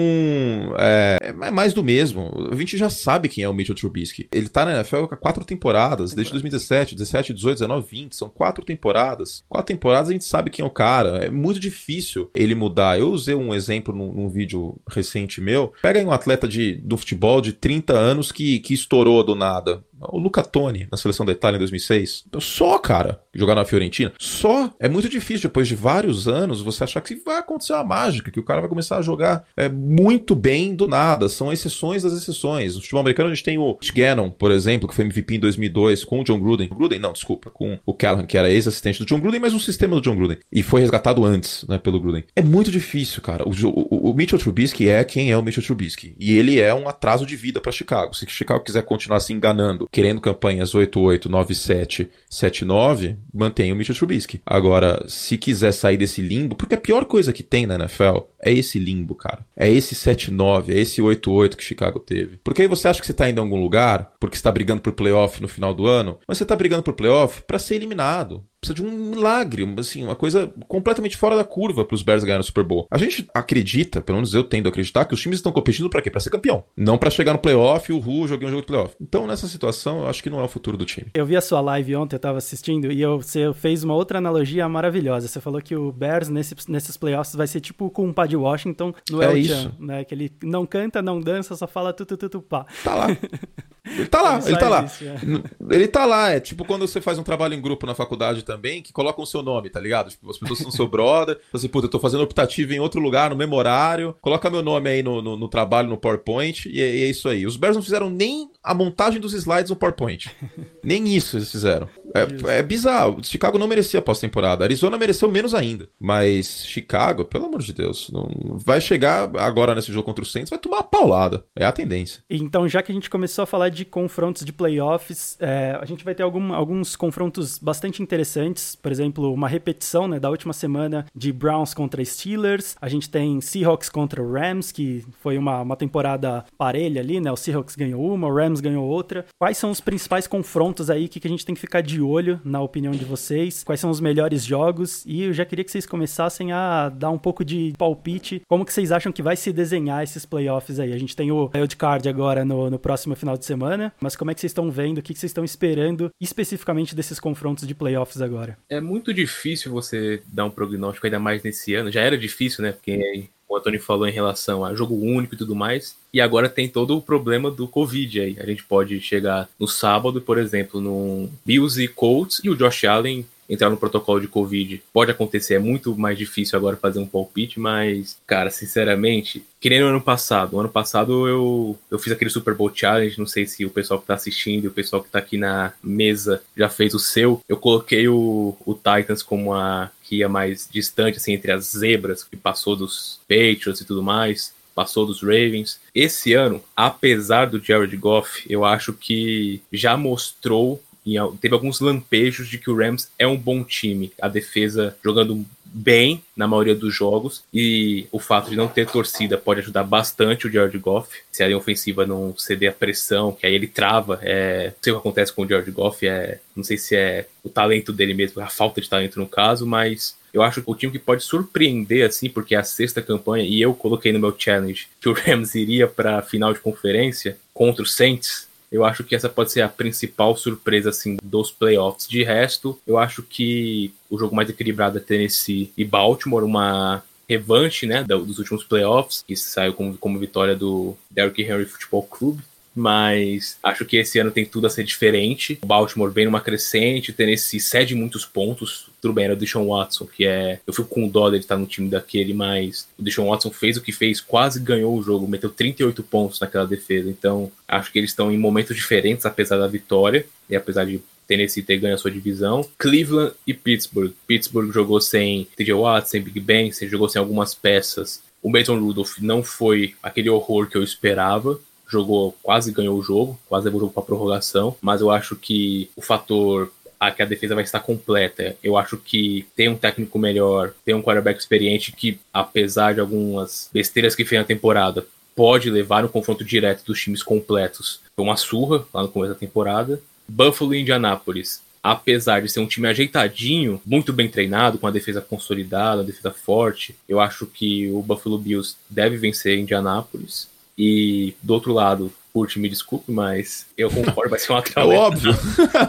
Speaker 2: é, é mais do mesmo. A gente já sabe quem é o Mitchell Trubisky. Ele tá na NFL há quatro temporadas, desde 2017, 17, 18, 19, 20, são quatro temporadas. Quatro temporadas a gente sabe quem é o cara. É muito difícil ele mudar. Eu usei um exemplo num, num vídeo recente meu. Pega aí um atleta de, do futebol de 30 anos que, que estourou do nada. O Luca Toni, na seleção da Itália em 2006. Só, cara, jogar na Fiorentina. Só. É muito difícil, depois de vários anos, você achar que vai acontecer uma mágica, que o cara vai começar a jogar é, muito bem do nada. São exceções das exceções. No futebol americano, a gente tem o Gannon, por exemplo, que foi MVP em 2002 com o John Gruden. Gruden, não, desculpa, com o Callahan, que era ex-assistente do John Gruden, mas um sistema do John Gruden. E foi resgatado antes, né, pelo Gruden. É muito difícil, cara. O, o, o Mitchell Trubisky é quem é o Mitchell Trubisky. E ele é um atraso de vida para Chicago. Se Chicago quiser continuar se enganando, querendo campanhas 88, 97, 79, mantém o Mitchell Trubisky. Agora, se quiser sair desse limbo, porque a pior coisa que tem na NFL é esse limbo, cara. É esse 7-9, é esse 8-8 que Chicago teve. Porque aí você acha que você tá indo em algum lugar, porque você tá brigando por playoff no final do ano, mas você tá brigando por playoff para ser eliminado. Precisa de um milagre, assim, uma coisa completamente fora da curva para os Bears ganharem o Super Bowl. A gente acredita, pelo menos eu tendo a acreditar, que os times estão competindo para quê? Para ser campeão. Não para chegar no playoff, o Ru joguei um jogo de playoff. Então, nessa situação, eu acho que não é o futuro do time.
Speaker 1: Eu vi a sua live ontem, eu tava assistindo, e eu, você fez uma outra analogia maravilhosa. Você falou que o Bears nesse, nesses playoffs vai ser tipo com o Pad Washington no
Speaker 2: É
Speaker 1: El
Speaker 2: isso.
Speaker 1: Chan, né? Que ele não canta, não dança, só fala tu tu tu, tu pá.
Speaker 2: Tá lá. Ele tá lá,
Speaker 1: Ele
Speaker 2: ele tá lá.
Speaker 1: isso, é.
Speaker 2: Ele tá lá, é tipo quando você faz um trabalho em grupo na faculdade também, que colocam o seu nome, tá ligado? Tipo, as pessoas são seu brother, assim, puta, eu tô fazendo optativo em outro lugar, no mesmo horário, coloca meu nome aí no, no, no trabalho, no PowerPoint, e é, e é isso aí. Os Bears não fizeram nem a montagem dos slides no PowerPoint. nem isso eles fizeram. É, é bizarro. Chicago não merecia pós-temporada. Arizona mereceu menos ainda. Mas Chicago, pelo amor de Deus, não vai chegar agora nesse jogo contra o Saints, vai tomar uma paulada. É a tendência.
Speaker 1: Então, já que a gente começou a falar de confrontos de playoffs, é, a gente vai ter algum- alguns confrontos bastante interessantes. Por exemplo, uma repetição né, da última semana de Browns contra Steelers. A gente tem Seahawks contra Rams, que foi uma, uma temporada parelha ali, né? O Seahawks ganhou uma, o Rams ganhou outra. Quais são os principais confrontos aí que, que a gente tem que ficar de olho, na opinião de vocês? Quais são os melhores jogos? E eu já queria que vocês começassem a dar um pouco de palpite. Como que vocês acham que vai se desenhar esses playoffs aí? A gente tem o wild card agora no, no próximo final de semana, mas como é que vocês estão vendo? O que, que vocês estão esperando especificamente desses confrontos de playoffs agora?
Speaker 3: É muito difícil você dar um prognóstico, ainda mais nesse ano. Já era difícil, né? Porque o Antônio falou em relação a jogo único e tudo mais. E agora tem todo o problema do Covid aí. A gente pode chegar no sábado, por exemplo, no Bills e Colts e o Josh Allen entrar no protocolo de Covid. Pode acontecer, é muito mais difícil agora fazer um palpite, mas, cara, sinceramente, que nem no ano passado. No ano passado eu, eu fiz aquele Super Bowl Challenge, não sei se o pessoal que tá assistindo o pessoal que tá aqui na mesa já fez o seu. Eu coloquei o, o Titans como a que ia mais distante, assim, entre as zebras, que passou dos Patriots e tudo mais passou dos Ravens. Esse ano, apesar do Jared Goff, eu acho que já mostrou, em al- teve alguns lampejos de que o Rams é um bom time. A defesa jogando bem na maioria dos jogos e o fato de não ter torcida pode ajudar bastante o Jared Goff. Se a linha ofensiva não ceder a pressão, que aí ele trava, é, não sei o que acontece com o Jared Goff, é, não sei se é o talento dele mesmo, a falta de talento no caso, mas eu acho que o time que pode surpreender, assim, porque é a sexta campanha, e eu coloquei no meu challenge que o Rams iria para final de conferência contra o Saints. Eu acho que essa pode ser a principal surpresa, assim, dos playoffs. De resto, eu acho que o jogo mais equilibrado é Tennessee e Baltimore, uma revanche, né, dos últimos playoffs, que saiu como, como vitória do Derrick Henry Football Club mas acho que esse ano tem tudo a ser diferente. O Baltimore vem numa crescente, o Tennessee cede muitos pontos. Tudo bem, era o Deshaun Watson, que é. Eu fico com dó dele estar no time daquele, mas o Deshaun Watson fez o que fez, quase ganhou o jogo, meteu 38 pontos naquela defesa. Então, acho que eles estão em momentos diferentes, apesar da vitória, e apesar de Tennessee ter ganho a sua divisão. Cleveland e Pittsburgh. Pittsburgh jogou sem TJ Watt, sem Big Ben, jogou sem algumas peças. O Mason Rudolph não foi aquele horror que eu esperava. Jogou, quase ganhou o jogo, quase levou o jogo para prorrogação. Mas eu acho que o fator a que a defesa vai estar completa. Eu acho que tem um técnico melhor, tem um quarterback experiente que, apesar de algumas besteiras que fez na temporada, pode levar no confronto direto dos times completos. Foi uma surra lá no começo da temporada. Buffalo e Indianápolis. Apesar de ser um time ajeitadinho, muito bem treinado, com a defesa consolidada, a defesa forte, eu acho que o Buffalo Bills deve vencer Indianápolis. E do outro lado, Curte, me desculpe, mas eu concordo, vai ser uma
Speaker 2: É
Speaker 3: traueta.
Speaker 2: óbvio.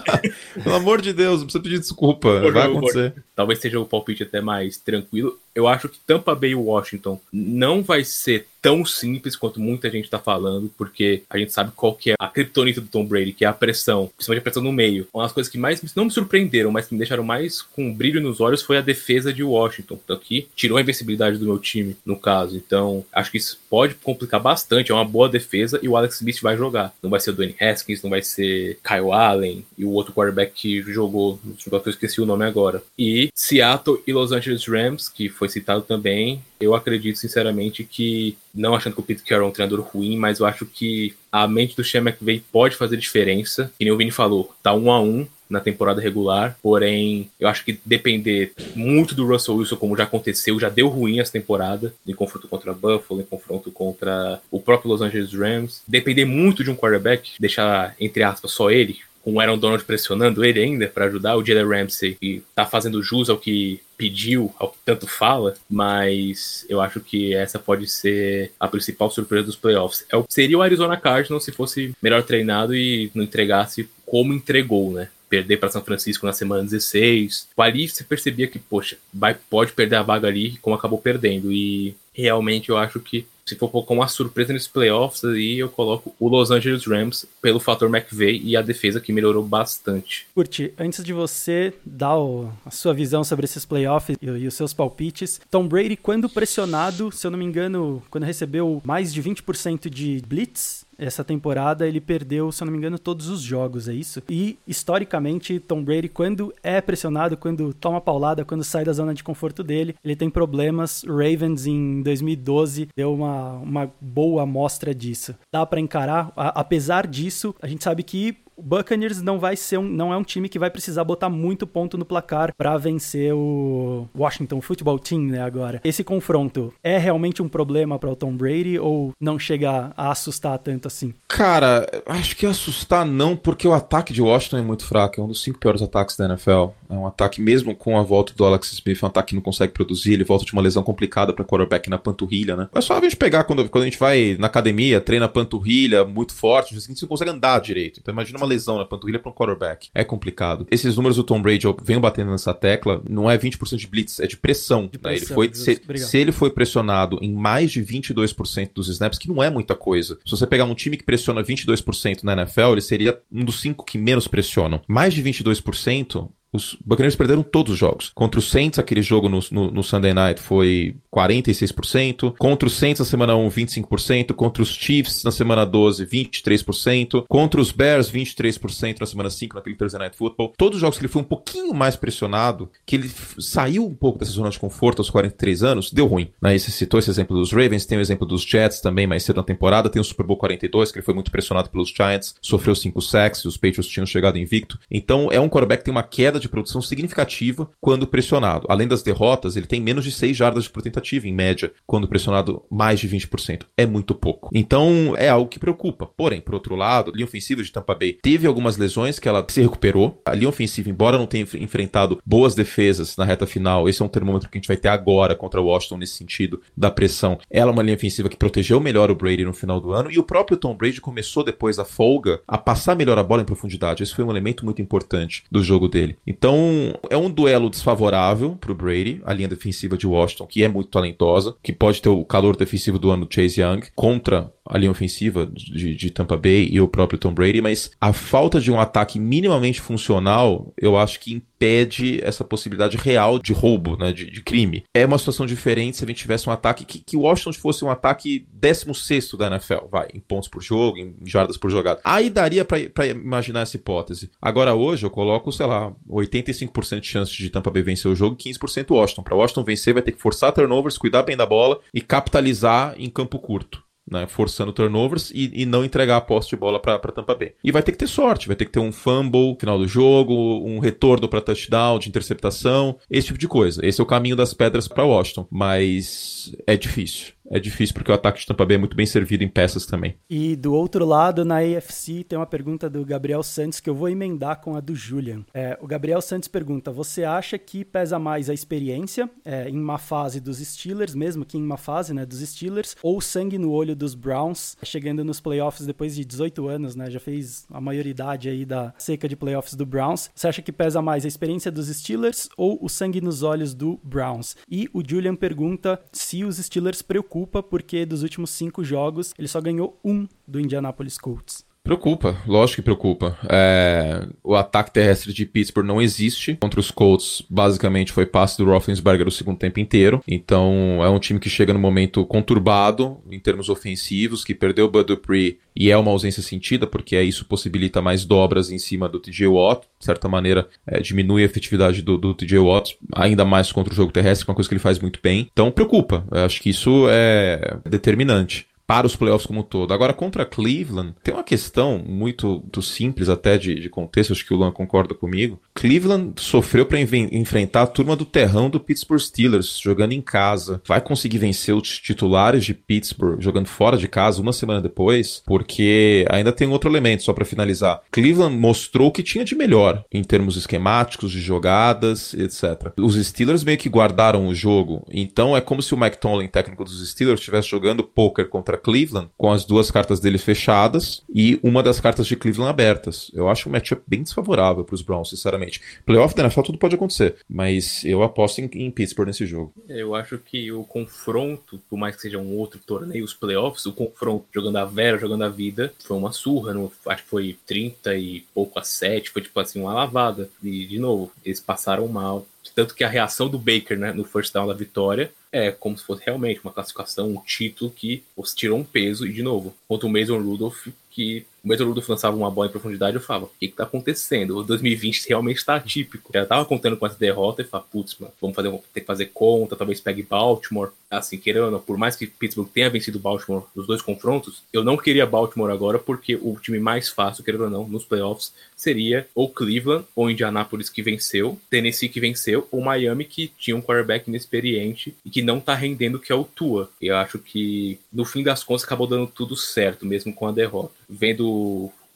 Speaker 2: Pelo amor de Deus, não precisa pedir desculpa.
Speaker 3: Por
Speaker 2: Vai acontecer.
Speaker 3: Talvez seja o palpite até mais tranquilo. Eu acho que Tampa Bay e Washington não vai ser tão simples quanto muita gente tá falando, porque a gente sabe qual que é a criptonita do Tom Brady, que é a pressão, principalmente a pressão no meio. Uma das coisas que mais não me surpreenderam, mas que me deixaram mais com brilho nos olhos foi a defesa de Washington, tanto que tirou a invencibilidade do meu time, no caso. Então, acho que isso pode complicar bastante. É uma boa defesa e o Alex Smith vai jogar. Não vai ser o Dwayne Haskins, não vai ser Kyle Allen e o outro quarterback que jogou, eu esqueci o nome agora. E Seattle e Los Angeles Rams, que foi citado também. Eu acredito sinceramente que, não achando que o Pete Carroll é um treinador ruim, mas eu acho que a mente do Sean McVay pode fazer diferença. Que nem o Vini falou, tá um a um na temporada regular, porém, eu acho que depender muito do Russell Wilson, como já aconteceu, já deu ruim essa temporada, em confronto contra Buffalo, em confronto contra o próprio Los Angeles Rams. Depender muito de um quarterback, deixar, entre aspas, só ele, com o Aaron Donald pressionando ele ainda para ajudar o Jalen Ramsey e tá fazendo jus ao que pediu, ao que tanto fala, mas eu acho que essa pode ser a principal surpresa dos playoffs. É, seria o Arizona Cardinals se fosse melhor treinado e não entregasse como entregou, né? perder para São Francisco na semana 16. Ali você percebia que, poxa, vai, pode perder a vaga ali, como acabou perdendo. E realmente eu acho que se for com uma surpresa nesses playoffs, aí eu coloco o Los Angeles Rams pelo fator McVay e a defesa que melhorou bastante.
Speaker 1: Curti, antes de você dar o, a sua visão sobre esses playoffs e, e, os seus palpites, Tom Brady, quando pressionado, se eu não me engano, quando recebeu mais de 20% de blitz, essa temporada ele perdeu, se eu não me engano, todos os jogos, é isso? E historicamente, Tom Brady, quando é pressionado, quando toma paulada, quando sai da zona de conforto dele, ele tem problemas. Ravens em 2012 deu uma, uma boa amostra disso. Dá para encarar, a, apesar disso, a gente sabe que o Buccaneers não vai ser um, não é um time que vai precisar botar muito ponto no placar para vencer o Washington Football Team, né, agora. Esse confronto é realmente um problema para o Tom Brady ou não chega a assustar tanto assim?
Speaker 2: Cara, acho que assustar não, porque o ataque de Washington é muito fraco, é um dos cinco piores ataques da NFL. É um ataque mesmo com a volta do Alex Smith, é um ataque que não consegue produzir, ele volta de uma lesão complicada para quarterback na panturrilha, né? É só a gente pegar quando, quando a gente vai na academia, treina panturrilha muito forte, assim, você não consegue andar direito. Então imagina uma lesão na panturrilha para um quarterback. É complicado. Esses números do Tom Brady, eu venho batendo nessa tecla, não é 20% de blitz, é de pressão. De pressão né? ele foi, se, se, ele foi pressionado em mais de 22% dos snaps, que não é muita coisa. Se você pegar um time que pressiona 22% na NFL, ele seria um dos cinco que menos pressionam. Mais de 22% os Buccaneers perderam todos os jogos. Contra o Saints, aquele jogo no, no, no, Sunday Night foi 46%. Contra o Saints na semana 1, 25%. Contra os Chiefs na semana 12, 23%. Contra os Bears, 23% na semana 5, naquele Thursday Night Football. Todos os jogos que ele foi um pouquinho mais pressionado, que ele saiu um pouco dessa zona de conforto aos 43 anos, deu ruim. Né? Você citou esse exemplo dos Ravens, tem o exemplo dos Jets também mais cedo na temporada, tem o Super Bowl 42, que ele foi muito pressionado pelos Giants, sofreu 5 sacks, os Patriots tinham chegado invicto. Então é um quarterback que tem uma queda de produção significativa quando pressionado. Além das derrotas, ele tem menos de 6 jardas por tentativa, em média, quando pressionado mais de 20%. É muito pouco. Então, é algo que preocupa. Porém, por outro lado, a linha ofensiva de Tampa Bay teve algumas lesões que ela se recuperou. A linha ofensiva, embora não tenha enfrentado boas defesas na reta final, esse é um termômetro que a gente vai ter agora contra o Washington nesse sentido da pressão. Ela é uma linha ofensiva que protegeu melhor o Brady no final do ano e o próprio Tom Brady começou depois da folga a passar melhor a bola em profundidade. Esse foi um elemento muito importante do jogo dele. Então, é um duelo desfavorável para o Brady, a linha defensiva de Washington, que é muito talentosa, que pode ter o calor defensivo do ano Chase Young, contra a linha ofensiva de, de, Tampa Bay e o próprio Tom Brady, mas a falta de um ataque minimamente funcional, eu acho que impede essa possibilidade real de roubo, né, de, de crime. É uma situação diferente se a gente tivesse um ataque que, que Washington fosse um ataque 16 da NFL, vai, em pontos por jogo, em jardas por jogada. Aí daria para imaginar essa hipótese. Agora hoje eu coloco, sei lá, 85% de chance de Tampa Bay vencer o jogo e 15% Washington. Para Washington vencer vai ter que forçar turnovers, cuidar bem da bola e capitalizar em campo curto né, forçando turnovers e, e, não entregar a posse de bola para Tampa Bay. E vai ter que ter sorte, vai ter que ter um fumble no final do jogo, um retorno para touchdown, de interceptação, esse tipo de coisa. Esse é o caminho das pedras para Washington, mas é difícil é difícil porque o ataque de Tampa Bay é muito bem servido em peças também.
Speaker 1: E do outro lado, na AFC, tem uma pergunta do Gabriel Santos que eu vou emendar com a do Julian. É, o Gabriel Santos pergunta: Você acha que pesa mais a experiência é, em uma fase dos Steelers, mesmo que em uma fase né, dos Steelers, ou sangue no olho dos Browns, chegando nos playoffs depois de 18 anos, né? Já fez a maioridade aí da seca de playoffs do Browns. Você acha que pesa mais a experiência dos Steelers ou o sangue nos olhos do Browns? E o Julian pergunta se os Steelers preocupam preocupa porque dos últimos cinco jogos ele só ganhou um do Indianapolis Colts.
Speaker 2: Preocupa, lógico que preocupa. É, o ataque terrestre de Pittsburgh não existe. Contra os Colts, basicamente foi passe do Roethlisberger o segundo tempo inteiro. Então é um time que chega no momento conturbado em termos ofensivos, que perdeu o Bud Dupree e é uma ausência sentida, porque isso possibilita mais dobras em cima do TJ Watt. De certa maneira, é, diminui a efetividade do, do TJ Watt, ainda mais contra o jogo terrestre, que é uma coisa que ele faz muito bem. Então preocupa. Eu acho que isso é determinante para os playoffs como todo. Agora, contra Cleveland, tem uma questão muito, muito simples até de, de, contexto, acho que o Luan concorda comigo, Cleveland sofreu para enfrentar a turma do terrão do Pittsburgh Steelers, jogando em casa. Vai conseguir vencer os titulares de Pittsburgh jogando fora de casa uma semana depois, porque ainda tem outro elemento só para finalizar. Cleveland mostrou o que tinha de melhor em termos esquemáticos, de jogadas, etc. Os Steelers meio que guardaram o jogo, então é como se o Mike Tomlin, técnico dos Steelers, estivesse jogando poker contra Cleveland com as duas cartas dele fechadas e uma das cartas de Cleveland abertas. Eu acho um matchup bem desfavorável para os Browns, sinceramente. Playoff da NFL tudo pode acontecer, mas eu aposto em, em, Pittsburgh nesse jogo.
Speaker 3: Eu acho que o confronto, por mais que seja um outro torneio, os playoffs, o confronto jogando a Vera, jogando a vida, foi uma surra, no, acho que foi 30 e pouco a 7, foi tipo assim, uma lavada. E, de novo, eles passaram mal. Tanto que a reação do Baker né, no first down da vitória é como se fosse realmente uma classificação, um título que os tirou um peso. E, de novo, contra o Mason Rudolph, que o Mason Rudolph lançava uma bola em profundidade, eu falava, o que que tá acontecendo? O 2020 realmente tá atípico. Eu tava contando com essa derrota e falava, putz, mano, vamos fazer, ter que fazer conta, talvez pegue Baltimore. Assim, querendo, por mais que Pittsburgh tenha vencido Baltimore nos dois confrontos, eu não queria Baltimore agora, porque o time mais fácil, querendo ou não, nos playoffs, seria ou Cleveland, ou Indianapolis que venceu, Tennessee que venceu, ou Miami que tinha um quarterback inexperiente e que não tá rendendo, que é o Tua. Eu acho que, no fim das contas, acabou dando tudo certo, mesmo com a derrota. Vendo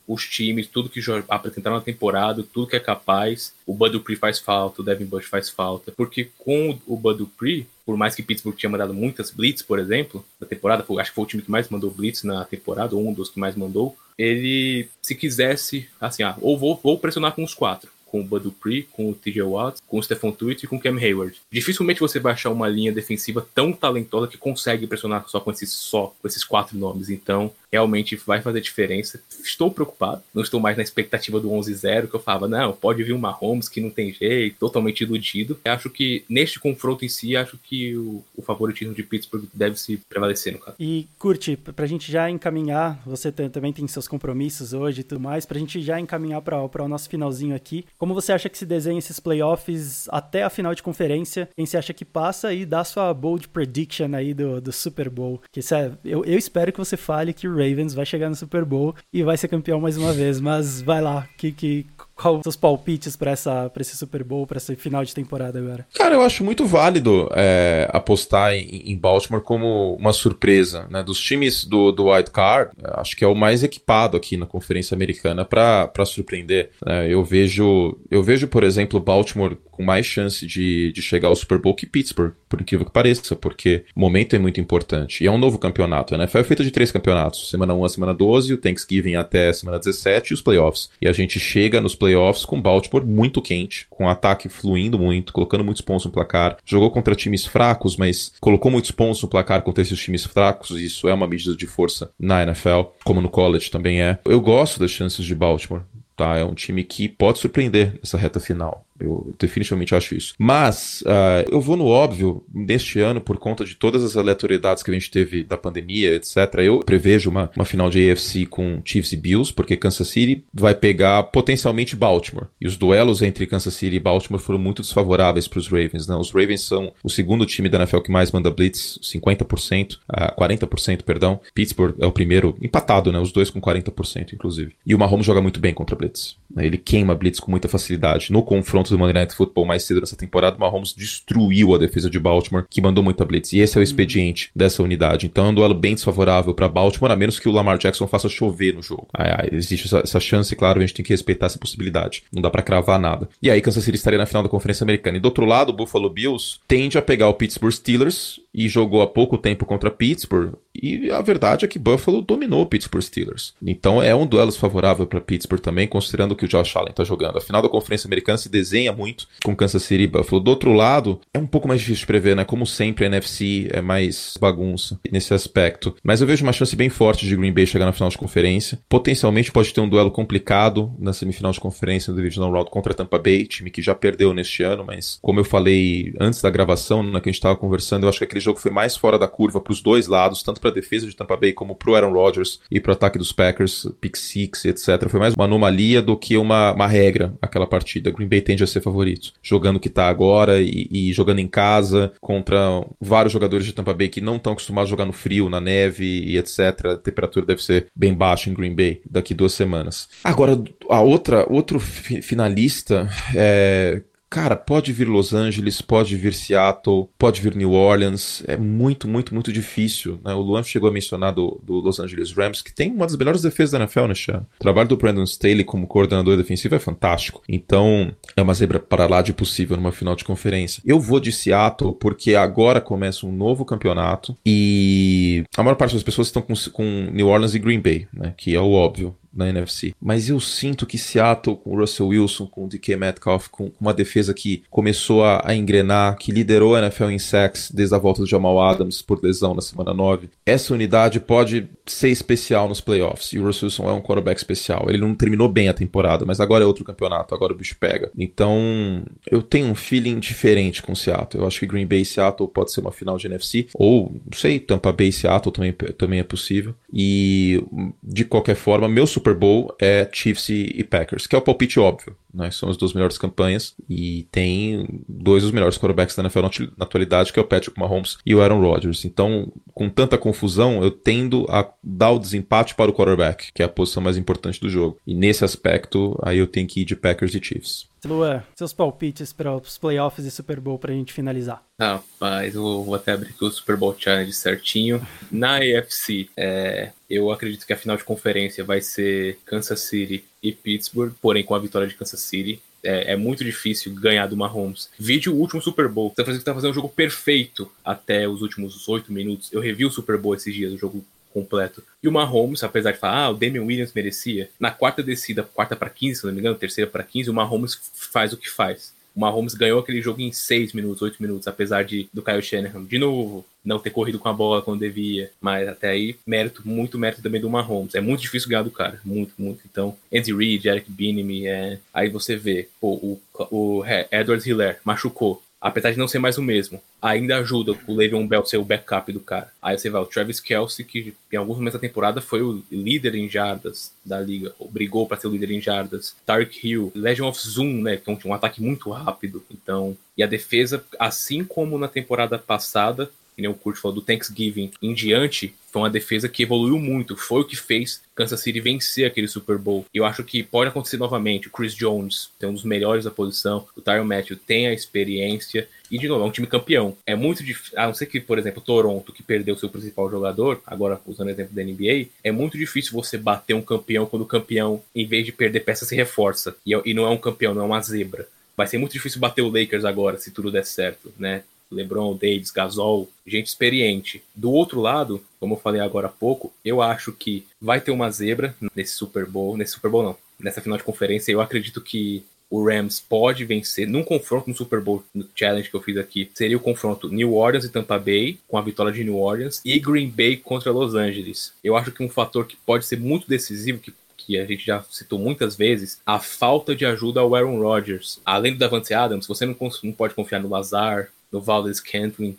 Speaker 3: os times, tudo que apresentaram na temporada, tudo que é capaz. O Bud Dupree faz falta, o Devin Bush faz falta. Porque com o Bud Dupree, por mais que Pittsburgh tinha mandado muitas blitz, por exemplo, na temporada, acho que foi o time que mais mandou blitz na temporada, ou um dos que mais mandou, ele, se quisesse, assim, ah, ou vou, vou pressionar com os quatro com o Bud Dupree, com o TJ Watts, com o Stephon Tuitt e com o Cam Hayward. Dificilmente você vai achar uma linha defensiva tão talentosa que consegue pressionar só com esses só com esses quatro nomes. Então, realmente vai fazer diferença. Estou preocupado, não estou mais na expectativa do 11-0 que eu falava, não, pode vir uma Mahomes que não tem jeito, totalmente iludido. Eu acho que neste confronto em si, acho que o, o favoritismo de Pittsburgh deve se prevalecer no caso.
Speaker 1: E curte, pra gente já encaminhar, você também tem seus compromissos hoje e tudo mais, pra gente já encaminhar para o nosso finalzinho aqui. Como você acha que se desenha esses playoffs até a final de conferência? Quem você acha que passa e dá sua bold prediction aí do, do Super Bowl? Que é, eu, eu espero que você fale que o Ravens vai chegar no Super Bowl e vai ser campeão mais uma vez, mas vai lá, que, que, qual os seus palpites para esse Super Bowl, para esse final de temporada agora?
Speaker 2: Cara, eu acho muito válido é, apostar em, em, Baltimore como uma surpresa, né? Dos times do, do Wild Card, acho que é o mais equipado aqui na Conferência Americana para surpreender. Né? Eu vejo eu vejo, por exemplo, Baltimore com mais chance de, de chegar ao Super Bowl que Pittsburgh, por incrível que pareça, porque o momento é muito importante. E é um novo campeonato. A NFL é feita de três campeonatos: semana 1 a semana 12, o Thanksgiving até semana 17 e os playoffs. E a gente chega nos playoffs com Baltimore muito quente, com ataque fluindo muito, colocando muitos pontos no placar. Jogou contra times fracos, mas colocou muitos pontos no placar contra esses times fracos. E isso é uma medida de força na NFL, como no college também é. Eu gosto das chances de Baltimore. Tá, é um time que pode surpreender nessa reta final. Eu definitivamente acho isso. Mas uh, eu vou no óbvio, neste ano, por conta de todas as aleatoriedades que a gente teve da pandemia, etc. Eu prevejo uma, uma final de AFC com Chiefs e Bills, porque Kansas City vai pegar potencialmente Baltimore. E os duelos entre Kansas City e Baltimore foram muito desfavoráveis para os Ravens. Né? Os Ravens são o segundo time da NFL que mais manda blitz, 50%, uh, 40%, perdão. Pittsburgh é o primeiro, empatado, né? Os dois com 40%, inclusive. E o Mahomes joga muito bem contra blitz. Né? Ele queima blitz com muita facilidade. No confronto do Monday Night Football mais cedo nessa temporada, o Mahomes destruiu a defesa de Baltimore, que mandou muita blitz. E esse é o expediente dessa unidade. Então é um duelo bem desfavorável para Baltimore, a menos que o Lamar Jackson faça chover no jogo. Aí, existe essa, essa, chance, claro, a gente tem que respeitar essa possibilidade. Não dá para cravar nada. E aí Kansas City estaria na final da Conferência Americana. E do outro lado, o Buffalo Bills tende a pegar o Pittsburgh Steelers e jogou há pouco tempo contra Pittsburgh. E a verdade é que Buffalo dominou o Pittsburgh Steelers. Então é um duelo favorável para Pittsburgh também, considerando que o Josh Allen está jogando. A final da Conferência Americana se desenha muito com Kansas City e Buffalo. Do outro lado, é um pouco mais difícil de prever, né? Como sempre, a NFC é mais bagunça nesse aspecto. Mas eu vejo uma chance bem forte de Green Bay chegar na final de conferência. Potencialmente pode ter um duelo complicado na semifinal de conferência do Divisional Round contra Tampa Bay, time que já perdeu neste ano, mas como eu falei antes da gravação, na que a gente estava conversando, eu acho que aquele jogo foi mais fora da curva para os dois lados, tanto para a defesa de Tampa Bay como para o Aaron Rodgers e para o ataque dos Packers, pick six, etc. Foi mais uma anomalia do que uma, uma regra aquela partida. Green Bay tende a ser favorito, jogando o que está agora e, e, jogando em casa contra vários jogadores de Tampa Bay que não estão acostumados a jogar no frio, na neve e etc. A temperatura deve ser bem baixa em Green Bay daqui duas semanas. Agora, a outra outro finalista é Cara, pode vir Los Angeles, pode vir Seattle, pode vir New Orleans. É muito, muito, muito difícil. Né? O Luan chegou a mencionar do, do, Los Angeles Rams, que tem uma das melhores defesas da NFL neste ano. O trabalho do Brandon Staley como coordenador defensivo é fantástico. Então, é uma zebra para lá de possível numa final de conferência. Eu vou de Seattle porque agora começa um novo campeonato e a maior parte das pessoas estão com, com New Orleans e Green Bay, né? que é o óbvio na NFC. Mas eu sinto que Seattle, com Russell Wilson, com DK Metcalf, com uma defesa que começou a, a engrenar, que liderou a NFL em sacks desde a volta do Jamal Adams por lesão na semana 9, essa unidade pode ser especial nos playoffs. E o Russell Wilson é um quarterback especial. Ele não terminou bem a temporada, mas agora é outro campeonato, agora o bicho pega. Então, eu tenho um feeling diferente com Seattle. Eu acho que Green Bay e Seattle pode ser uma final de NFC, ou, não sei, Tampa Bay e Seattle também, também é possível. E, de qualquer forma, meu Super Bowl é Chiefs e, Packers, que é o palpite óbvio. Né? São as duas melhores campanhas e tem dois dos melhores quarterbacks da NFL na atualidade, que é o Patrick Mahomes e o Aaron Rodgers. Então, com tanta confusão, eu tendo a dar o desempate para o quarterback, que é a posição mais importante do jogo. E nesse aspecto, aí eu tenho que ir de Packers e Chiefs.
Speaker 1: Lua, seus palpites para os playoffs e Super Bowl para a gente finalizar.
Speaker 3: Rapaz, eu vou até abrir aqui o Super Bowl Challenge certinho. Na AFC, é, eu acredito que a final de conferência vai ser Kansas City e Pittsburgh, porém com a vitória de Kansas City. É, é, muito difícil ganhar do Mahomes. Vídeo o último Super Bowl. São Francisco tá fazendo um jogo perfeito até os últimos oito minutos. Eu revi o Super Bowl esses dias, o jogo completo. E o Mahomes, apesar de falar, ah, o Damian Williams merecia, na quarta descida, quarta para 15, se não me engano, terceira para 15, o Mahomes faz o que faz. O Mahomes ganhou aquele jogo em 6 minutos, 8 minutos, apesar de do Kyle Shanahan, de novo, não ter corrido com a bola quando devia. Mas até aí, mérito, muito mérito também do Mahomes. É muito difícil ganhar do cara, muito, muito. Então, Andy Reid, Eric Bieniemy, é... aí você vê, pô, o, o Edward Hiller machucou apesar de não ser mais o mesmo, ainda ajuda o Le'Veon Bell ser o backup do cara. Aí você vai o Travis Kelsey, que em alguns momentos da temporada foi o líder em jardas da liga, ou brigou para ser o líder em jardas. Tark Hill, Legion of Zoom, né, que tinha um ataque muito rápido. Então, e a defesa, assim como na temporada passada, que nem o Kurt falou, do Thanksgiving em diante, foi uma defesa que evoluiu muito. Foi o que fez Kansas City vencer aquele Super Bowl. Eu acho que pode acontecer novamente. O Chris Jones tem um dos melhores da posição. O Tyron Matthew tem a experiência. E, de novo, é um time campeão. É muito difícil. A não ser que, por exemplo, Toronto, que perdeu seu principal jogador, agora usando o exemplo da NBA, é muito difícil você bater um campeão quando o campeão, em vez de perder peça, se reforça. E, e não é um campeão, não é uma zebra. Vai ser muito difícil bater o Lakers agora, se tudo der certo, né? LeBron, Davis, Gasol, gente experiente. Do outro lado, como eu falei agora há pouco, eu acho que vai ter uma zebra nesse Super Bowl, nesse Super Bowl não, nessa final de conferência. Eu acredito que o Rams pode vencer num confronto no Super Bowl, no challenge que eu fiz aqui. Seria o confronto New Orleans e Tampa Bay, com a vitória de New Orleans, e Green Bay contra Los Angeles. Eu acho que um fator que pode ser muito decisivo, que que a gente já citou muitas vezes, a falta de ajuda ao Aaron Rodgers. Além do Davante Adams, você não, não pode confiar no Lazar, no Valdez Cantling,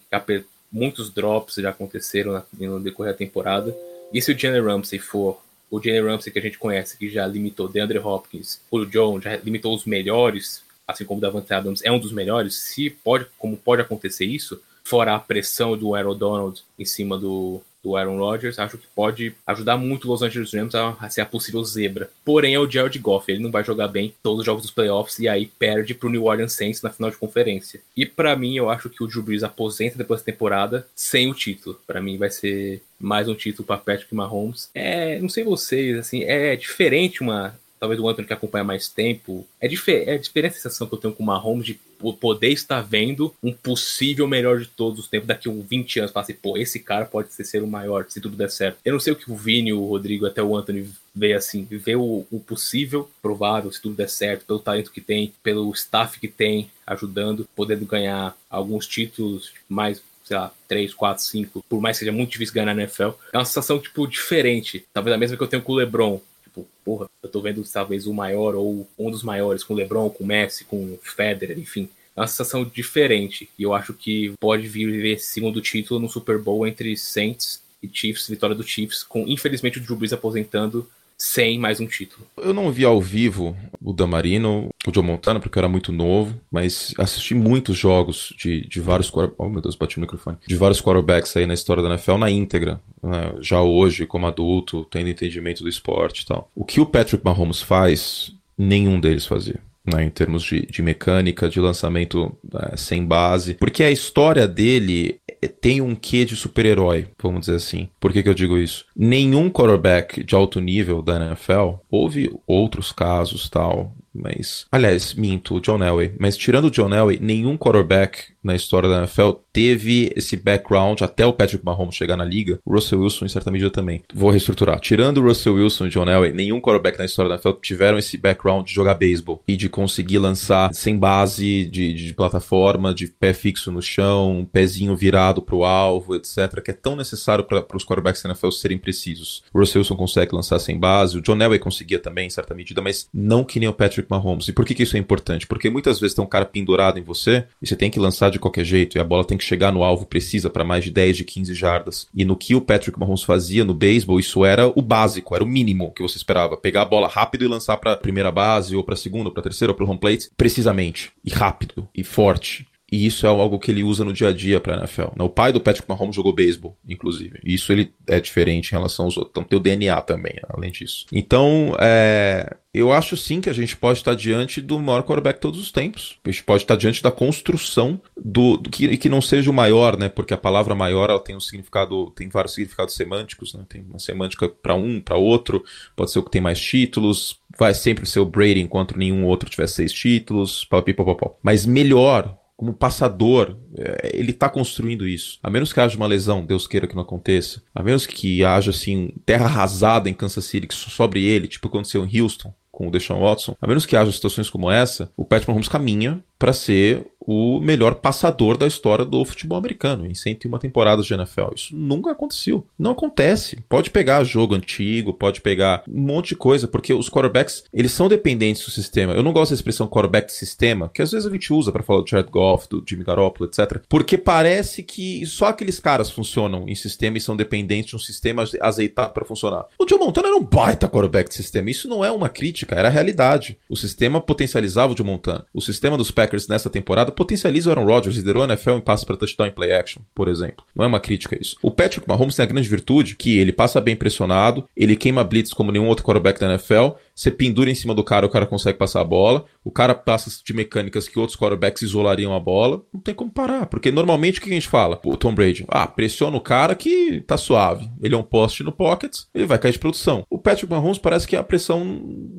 Speaker 3: muitos drops já aconteceram no decorrer da temporada. E se o Jalen Ramsey for o Jalen Ramsey que a gente conhece, que já limitou DeAndre Hopkins, o Jones, já limitou os melhores, assim como o Davante Adams é um dos melhores, se pode, como pode acontecer isso, fora a pressão do Aaron Donald em cima do, do Aaron Rodgers, acho que pode ajudar muito o Los Angeles Rams a, a, ser a possível zebra. Porém, é o Jared Goff, ele não vai jogar bem todos os jogos dos playoffs e aí perde para o New Orleans Saints na final de conferência. E para mim, eu acho que o Drew Brees aposenta depois da temporada sem o título. Para mim, vai ser mais um título para Patrick Mahomes. É, não sei vocês, assim, é diferente uma talvez o Anthony que acompanha mais tempo, é, dif é diferente a sensação que eu tenho com o Mahomes de poder estar vendo um possível melhor de todos os tempos daqui a uns 20 anos. Falar assim, pô, esse cara pode ser o maior se tudo der certo. Eu não sei o que o Vini, o Rodrigo, até o Anthony vê assim, vê o, o possível, provável, se tudo der certo, pelo talento que tem, pelo staff que tem, ajudando, podendo ganhar alguns títulos mais sei lá, 3, 4, 5, por mais que seja muito difícil ganhar na NFL, é uma sensação, tipo, diferente. Talvez a mesma que eu tenho com o LeBron tipo, porra, eu tô vendo talvez o maior ou um dos maiores, com o LeBron, com o Messi, com o Federer, enfim. É uma sensação diferente. E eu acho que pode vir esse segundo título no Super Bowl entre Saints e Chiefs, vitória do Chiefs, com infelizmente o Drew Brees aposentando sem mais um título.
Speaker 2: Eu não vi ao vivo o Damarino, o Joe Montana, porque eu era muito novo, mas assisti muitos jogos de, de vários Oh meu Deus, bati o microfone. De vários quarterbacks aí na história da NFL na íntegra. Né? Já hoje, como adulto, tendo entendimento do esporte e tal. O que o Patrick Mahomes faz, nenhum deles fazia né, em termos de, de, mecânica, de lançamento é, sem base, porque a história dele é, tem um quê de super-herói, vamos dizer assim. Por que, que eu digo isso? Nenhum quarterback de alto nível da NFL, houve outros casos tal, mas. Aliás, minto, o John Elway. Mas tirando o John Elway, nenhum quarterback na história da NFL teve esse background até o Patrick Mahomes chegar na liga. O Russell Wilson, em certa medida, também. Vou reestruturar. Tirando o Russell Wilson e John Elway, nenhum quarterback na história da NFL tiveram esse background de jogar beisebol e de conseguir lançar sem base de, de plataforma, de pé fixo no chão, pezinho virado pro alvo, etc., que é tão necessário para os quarterbacks da NFL serem precisos. O Russell Wilson consegue lançar sem base, o John Elway conseguia também, em certa medida, mas não que nem o Patrick Mahomes. E por que, que isso é importante? Porque muitas vezes tem um cara pendurado em você e você tem que lançar de de qualquer jeito e a bola tem que chegar no alvo precisa para mais de 10, de 15 jardas. E no que o Patrick Mahomes fazia no beisebol, isso era o básico, era o mínimo que você esperava. Pegar a bola rápido e lançar para primeira base, ou para segunda, para terceira, ou para home plate, precisamente, e rápido, e forte. E isso é algo que ele usa no dia a dia para a NFL. O pai do Patrick Mahomes jogou beisebol, inclusive. Isso ele é diferente em relação aos outros. Então tem o DNA também, além disso. Então, é, eu acho sim que a gente pode estar diante do maior quarterback de todos os tempos. A gente pode estar diante da construção do, do que, que não seja o maior, né? Porque a palavra maior ela tem um significado, tem vários significados semânticos, né? Tem uma semântica para um, para outro. Pode ser o que tem mais títulos. Vai sempre ser o Brady enquanto nenhum outro tiver seis títulos. Papapipopopó. Mas melhor como passador, é, ele está construindo isso. A menos que haja uma lesão, Deus queira que não aconteça. A menos que haja, assim, terra arrasada em Kansas City, que sobre ele, tipo aconteceu em Houston com o Deshaun Watson. A menos que haja situações como essa, o Patrick Mahomes caminha para ser o melhor passador da história do futebol americano em 101 temporadas de NFL. Isso nunca aconteceu. Não acontece. Pode pegar jogo antigo, pode pegar um monte de coisa, porque os quarterbacks, eles são dependentes do sistema. Eu não gosto da expressão quarterback de sistema, que às vezes a gente usa para falar do Jared Goff, do Jimmy Garoppolo, etc. Porque parece que só aqueles caras funcionam em sistema e são dependentes de um sistema azeitado para funcionar. O Joe Montana era um baita quarterback de sistema. Isso não é uma crítica, era a realidade. O sistema potencializava o Joe Montana. O sistema dos Packers nessa temporada potencializa o Aaron Rodgers, liderou a NFL em passos para touchdown em play action, por exemplo. Não é uma crítica isso. O Patrick Mahomes tem a grande virtude que ele passa bem pressionado, ele queima blitz como nenhum outro quarterback da NFL, você pendura em cima do cara, o cara consegue passar a bola, o cara passa de mecânicas que outros quarterbacks isolariam a bola, não tem como parar, porque normalmente o que a gente fala? O Tom Brady, ah, pressiona o cara que tá suave, ele é um poste no pocket, ele vai cair de produção. O Patrick Mahomes parece que a pressão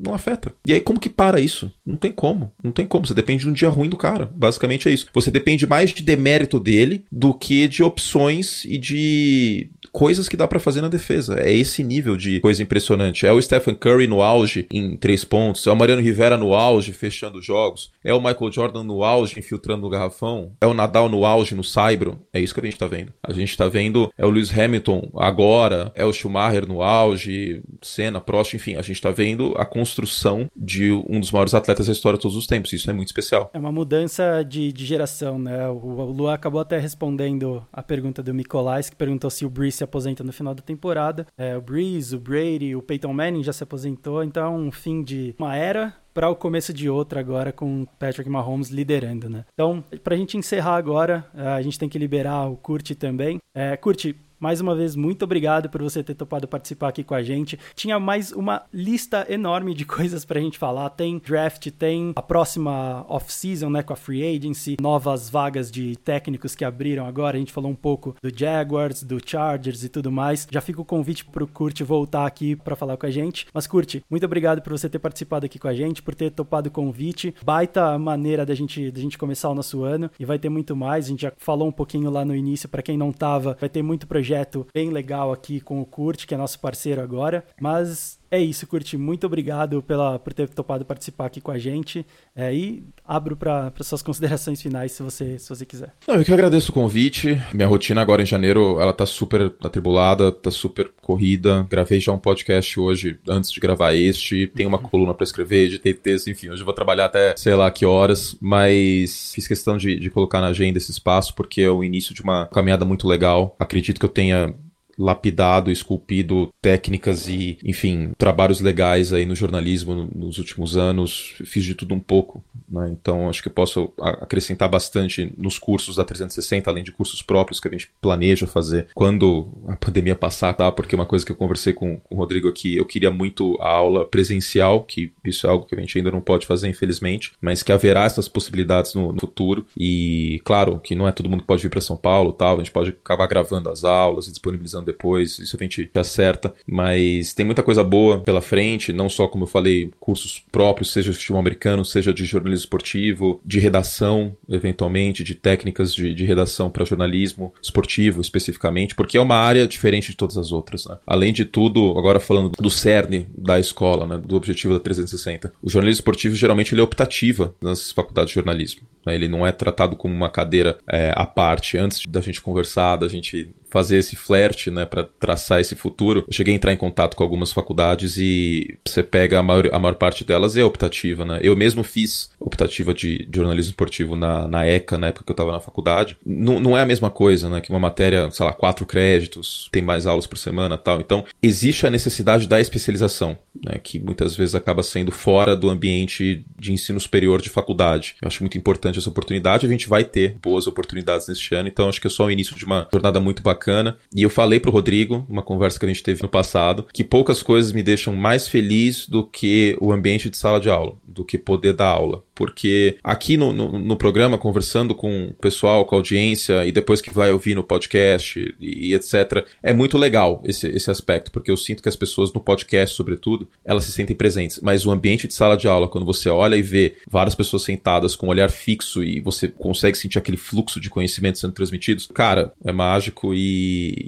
Speaker 2: não afeta. E aí como que para isso? Não tem como, não tem como, você depende de um dia ruim do cara, basicamente é isso. Você depende mais de demérito dele do que de opções e de coisas que dá para fazer na defesa. É esse nível de coisa impressionante. É o Stephen Curry no auge em três pontos, é o Mariano Rivera no auge fechando jogos, é o Michael Jordan no auge infiltrando no garrafão, é o Nadal no auge no Saibro. É isso que a gente tá vendo. A gente tá vendo é o Lewis Hamilton agora, é o Schumacher no auge, Senna, Prost, enfim, a gente tá vendo a construção de um dos maiores atletas da história de todos os tempos. Isso é muito especial.
Speaker 1: É uma mudança de, de geração, né? O, o Lu acabou até respondendo a pergunta do Nicolás, que perguntou se o Breeze se aposenta no final da temporada. É, o Breeze, o Brady, o Peyton Manning já se aposentou, então um fim de uma era para o começo de outra agora com Patrick Mahomes liderando, né? Então, para a gente encerrar agora, é, a gente tem que liberar o Curti também. É, Curti, mais uma vez, muito obrigado por você ter topado participar aqui com a gente. Tinha mais uma lista enorme de coisas pra gente falar. Tem draft, tem a próxima off-season, né, com a free agency, novas vagas de técnicos que abriram agora. A gente falou um pouco do Jaguars, do Chargers e tudo mais. Já fica o convite pro Kurt voltar aqui para falar com a gente. Mas Kurt, muito obrigado por você ter participado aqui com a gente, por ter topado o convite. Baita maneira da gente da gente começar o nosso ano e vai ter muito mais. A gente já falou um pouquinho lá no início para quem não tava, vai ter muito projeto projeto bem legal aqui com o Kurt, que é nosso parceiro agora. Mas é isso, Curti. Muito obrigado pela, por ter topado participar aqui com a gente. É, e abro para suas considerações finais, se você, se você quiser.
Speaker 2: Não, eu que agradeço o convite. Minha rotina agora em janeiro, ela tá super atribulada, tá super corrida. Gravei já um podcast hoje, antes de gravar este. Tem uma coluna para escrever, de ter texto, enfim. Hoje eu vou trabalhar até sei lá que horas, mas fiz questão de, de colocar na agenda esse espaço, porque é o início de uma caminhada muito legal. Acredito que eu tenha lapidado, esculpido técnicas e, enfim, trabalhos legais aí no jornalismo nos últimos anos. Fiz de tudo um pouco, né? Então acho que eu posso acrescentar bastante nos cursos da 360, além de cursos próprios que a gente planeja fazer quando a pandemia passar, tá? Porque uma coisa que eu conversei com, o Rodrigo aqui, eu queria muito a aula presencial, que isso é algo que a gente ainda não pode fazer, infelizmente, mas que haverá essas possibilidades no, no futuro. E claro que não é todo mundo que pode vir para São Paulo, tal, a gente pode acabar gravando as aulas e disponibilizando depois, isso a gente acerta, mas tem muita coisa boa pela frente, não só como eu falei, cursos próprios, seja de futebol americano, seja de jornalismo esportivo, de redação, eventualmente, de técnicas de, de redação para jornalismo esportivo especificamente, porque é uma área diferente de todas as outras. Né? Além de tudo, agora falando do cerne da escola, né, do objetivo da 360, o jornalismo esportivo geralmente ele é optativa nas faculdades de jornalismo. Né? Ele não é tratado como uma cadeira é, à parte. Antes da gente conversar, da gente fazer esse flerte, né, para traçar esse futuro, eu cheguei a entrar em contato com algumas faculdades e você pega a maior, a maior parte delas é optativa, né? Eu mesmo fiz optativa de, jornalismo esportivo na, na ECA, na época que eu estava na faculdade. Não, não é a mesma coisa, né, que uma matéria, sei lá, quatro créditos, tem mais aulas por semana tal. Então, existe a necessidade da especialização, né, que muitas vezes acaba sendo fora do ambiente de ensino superior de faculdade. Eu acho muito importante essa oportunidade, a gente vai ter boas oportunidades neste ano, então acho que é só o início de uma jornada muito bacana bacana. E eu falei pro Rodrigo, uma conversa que a gente teve no passado, que poucas coisas me deixam mais feliz do que o ambiente de sala de aula, do que poder dar aula porque aqui no, no, no, programa, conversando com o pessoal, com a audiência, e depois que vai ouvir no podcast e, e, etc., é muito legal esse, esse aspecto, porque eu sinto que as pessoas no podcast, sobretudo, elas se sentem presentes. Mas o ambiente de sala de aula, quando você olha e vê várias pessoas sentadas com um olhar fixo e você consegue sentir aquele fluxo de conhecimento sendo transmitidos, cara, é mágico e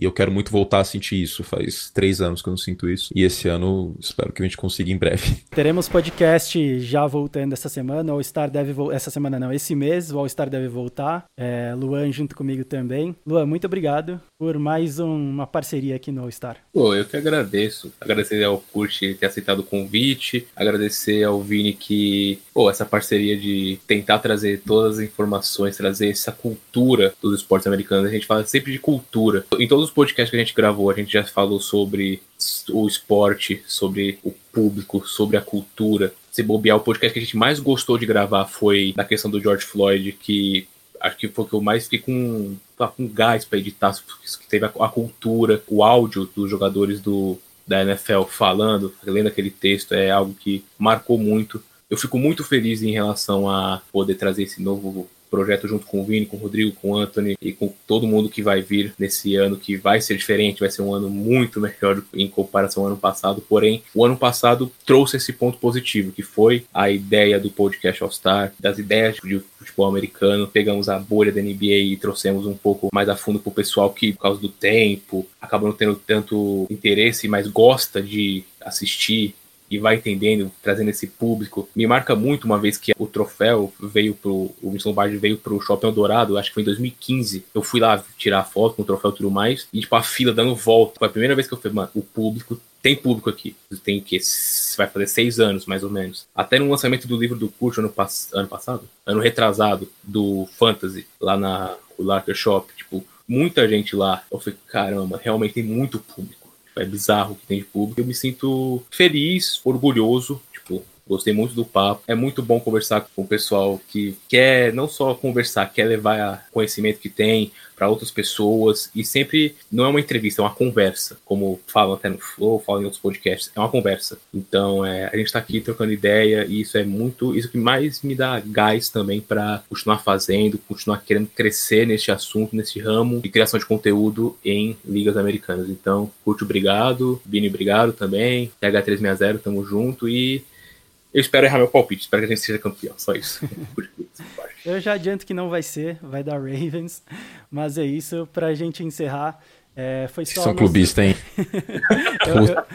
Speaker 2: eu quero muito voltar a sentir isso. Faz três anos que eu não sinto isso. E esse ano espero que a gente consiga em breve.
Speaker 1: Teremos podcast já voltando essa semana, All-Star deve voltar. Essa semana não, esse mês o All-Star deve voltar. É, Luan junto comigo também. Luan, muito obrigado por mais um, uma parceria aqui no All-Star.
Speaker 3: Pô, eu que agradeço. Agradecer ao Kurt ter aceitado o convite. Agradecer ao Vini que, pô, essa parceria de tentar trazer todas as informações, trazer essa cultura dos esportes americanos. A gente fala sempre de cultura. Em todos os podcasts que a gente gravou, a gente já falou sobre o esporte, sobre o público, sobre a cultura se bobear, o podcast que a gente mais gostou de gravar foi da questão do George Floyd, que acho que foi o que eu mais fiquei com, com gás para editar, que teve a, a, cultura, o áudio dos jogadores do, da NFL falando, lendo aquele texto, é algo que marcou muito. Eu fico muito feliz em relação a poder trazer esse novo projeto junto com o Vini, com o Rodrigo, com o Anthony e com todo mundo que vai vir nesse ano, que vai ser diferente, vai ser um ano muito melhor em comparação ao ano passado. Porém, o ano passado trouxe esse ponto positivo, que foi a ideia do podcast All Star, das ideias de futebol americano. Pegamos a bolha da NBA e trouxemos um pouco mais a fundo para o pessoal que, por causa do tempo, acaba não tendo tanto interesse, mas gosta de assistir e vai entendendo, trazendo esse público. Me marca muito uma vez que o troféu veio pro. O Winston Bard veio pro Shopping Dourado, acho que foi em 2015. Eu fui lá tirar foto com o troféu e tudo mais, e tipo, a fila dando volta. Foi a primeira vez que eu falei, mano, o público tem público aqui. Tem que vai fazer seis anos, mais ou menos. Até no lançamento do livro do curso ano, pass ano passado, ano retrasado, do Fantasy, lá na Larker Shop, tipo, muita gente lá. Eu falei, caramba, realmente tem muito público é bizarro que tem de público. Eu me sinto feliz, orgulhoso, Gostei muito do papo. É muito bom conversar com o pessoal que quer não só conversar, quer levar conhecimento que tem para outras pessoas e sempre não é uma entrevista, é uma conversa, como falam até no Flow, falam em outros podcasts, é uma conversa. Então, é, a gente está aqui trocando ideia e isso é muito, isso que mais me dá gás também para continuar fazendo, continuar querendo crescer nesse assunto, nesse ramo de criação de conteúdo em ligas americanas. Então, curte, obrigado, Bini, obrigado também, TH360, tamo junto e eu espero errar meu palpite, espero que a gente seja campeão, só isso.
Speaker 1: eu já adianto que não vai ser, vai dar Ravens, mas é isso, pra gente encerrar. É, foi só
Speaker 2: vocês são clubistas, hein? eu, eu...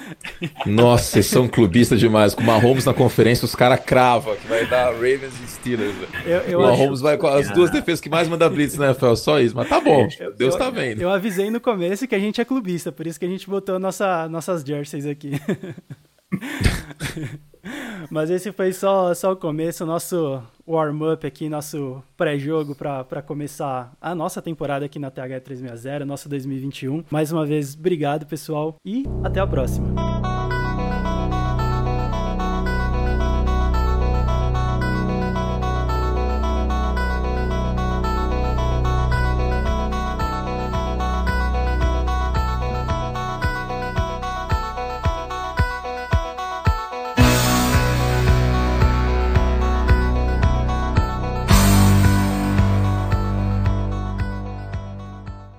Speaker 2: Nossa, vocês são clubistas demais. Com o Mahomes na conferência, os caras cravam que vai dar Ravens e Steelers. Eu, eu o Mahomes acho... vai com as duas defesas que mais manda blitz na NFL, só isso. Mas tá bom, Deus tá vendo.
Speaker 1: Eu avisei no começo que a gente é clubista, por isso que a gente botou nossa, nossas jerseys aqui. Mas esse foi só, só o começo. Nosso warm-up aqui, nosso pré-jogo para começar a nossa temporada aqui na TH360, nosso 2021. Mais uma vez, obrigado, pessoal, e até a próxima.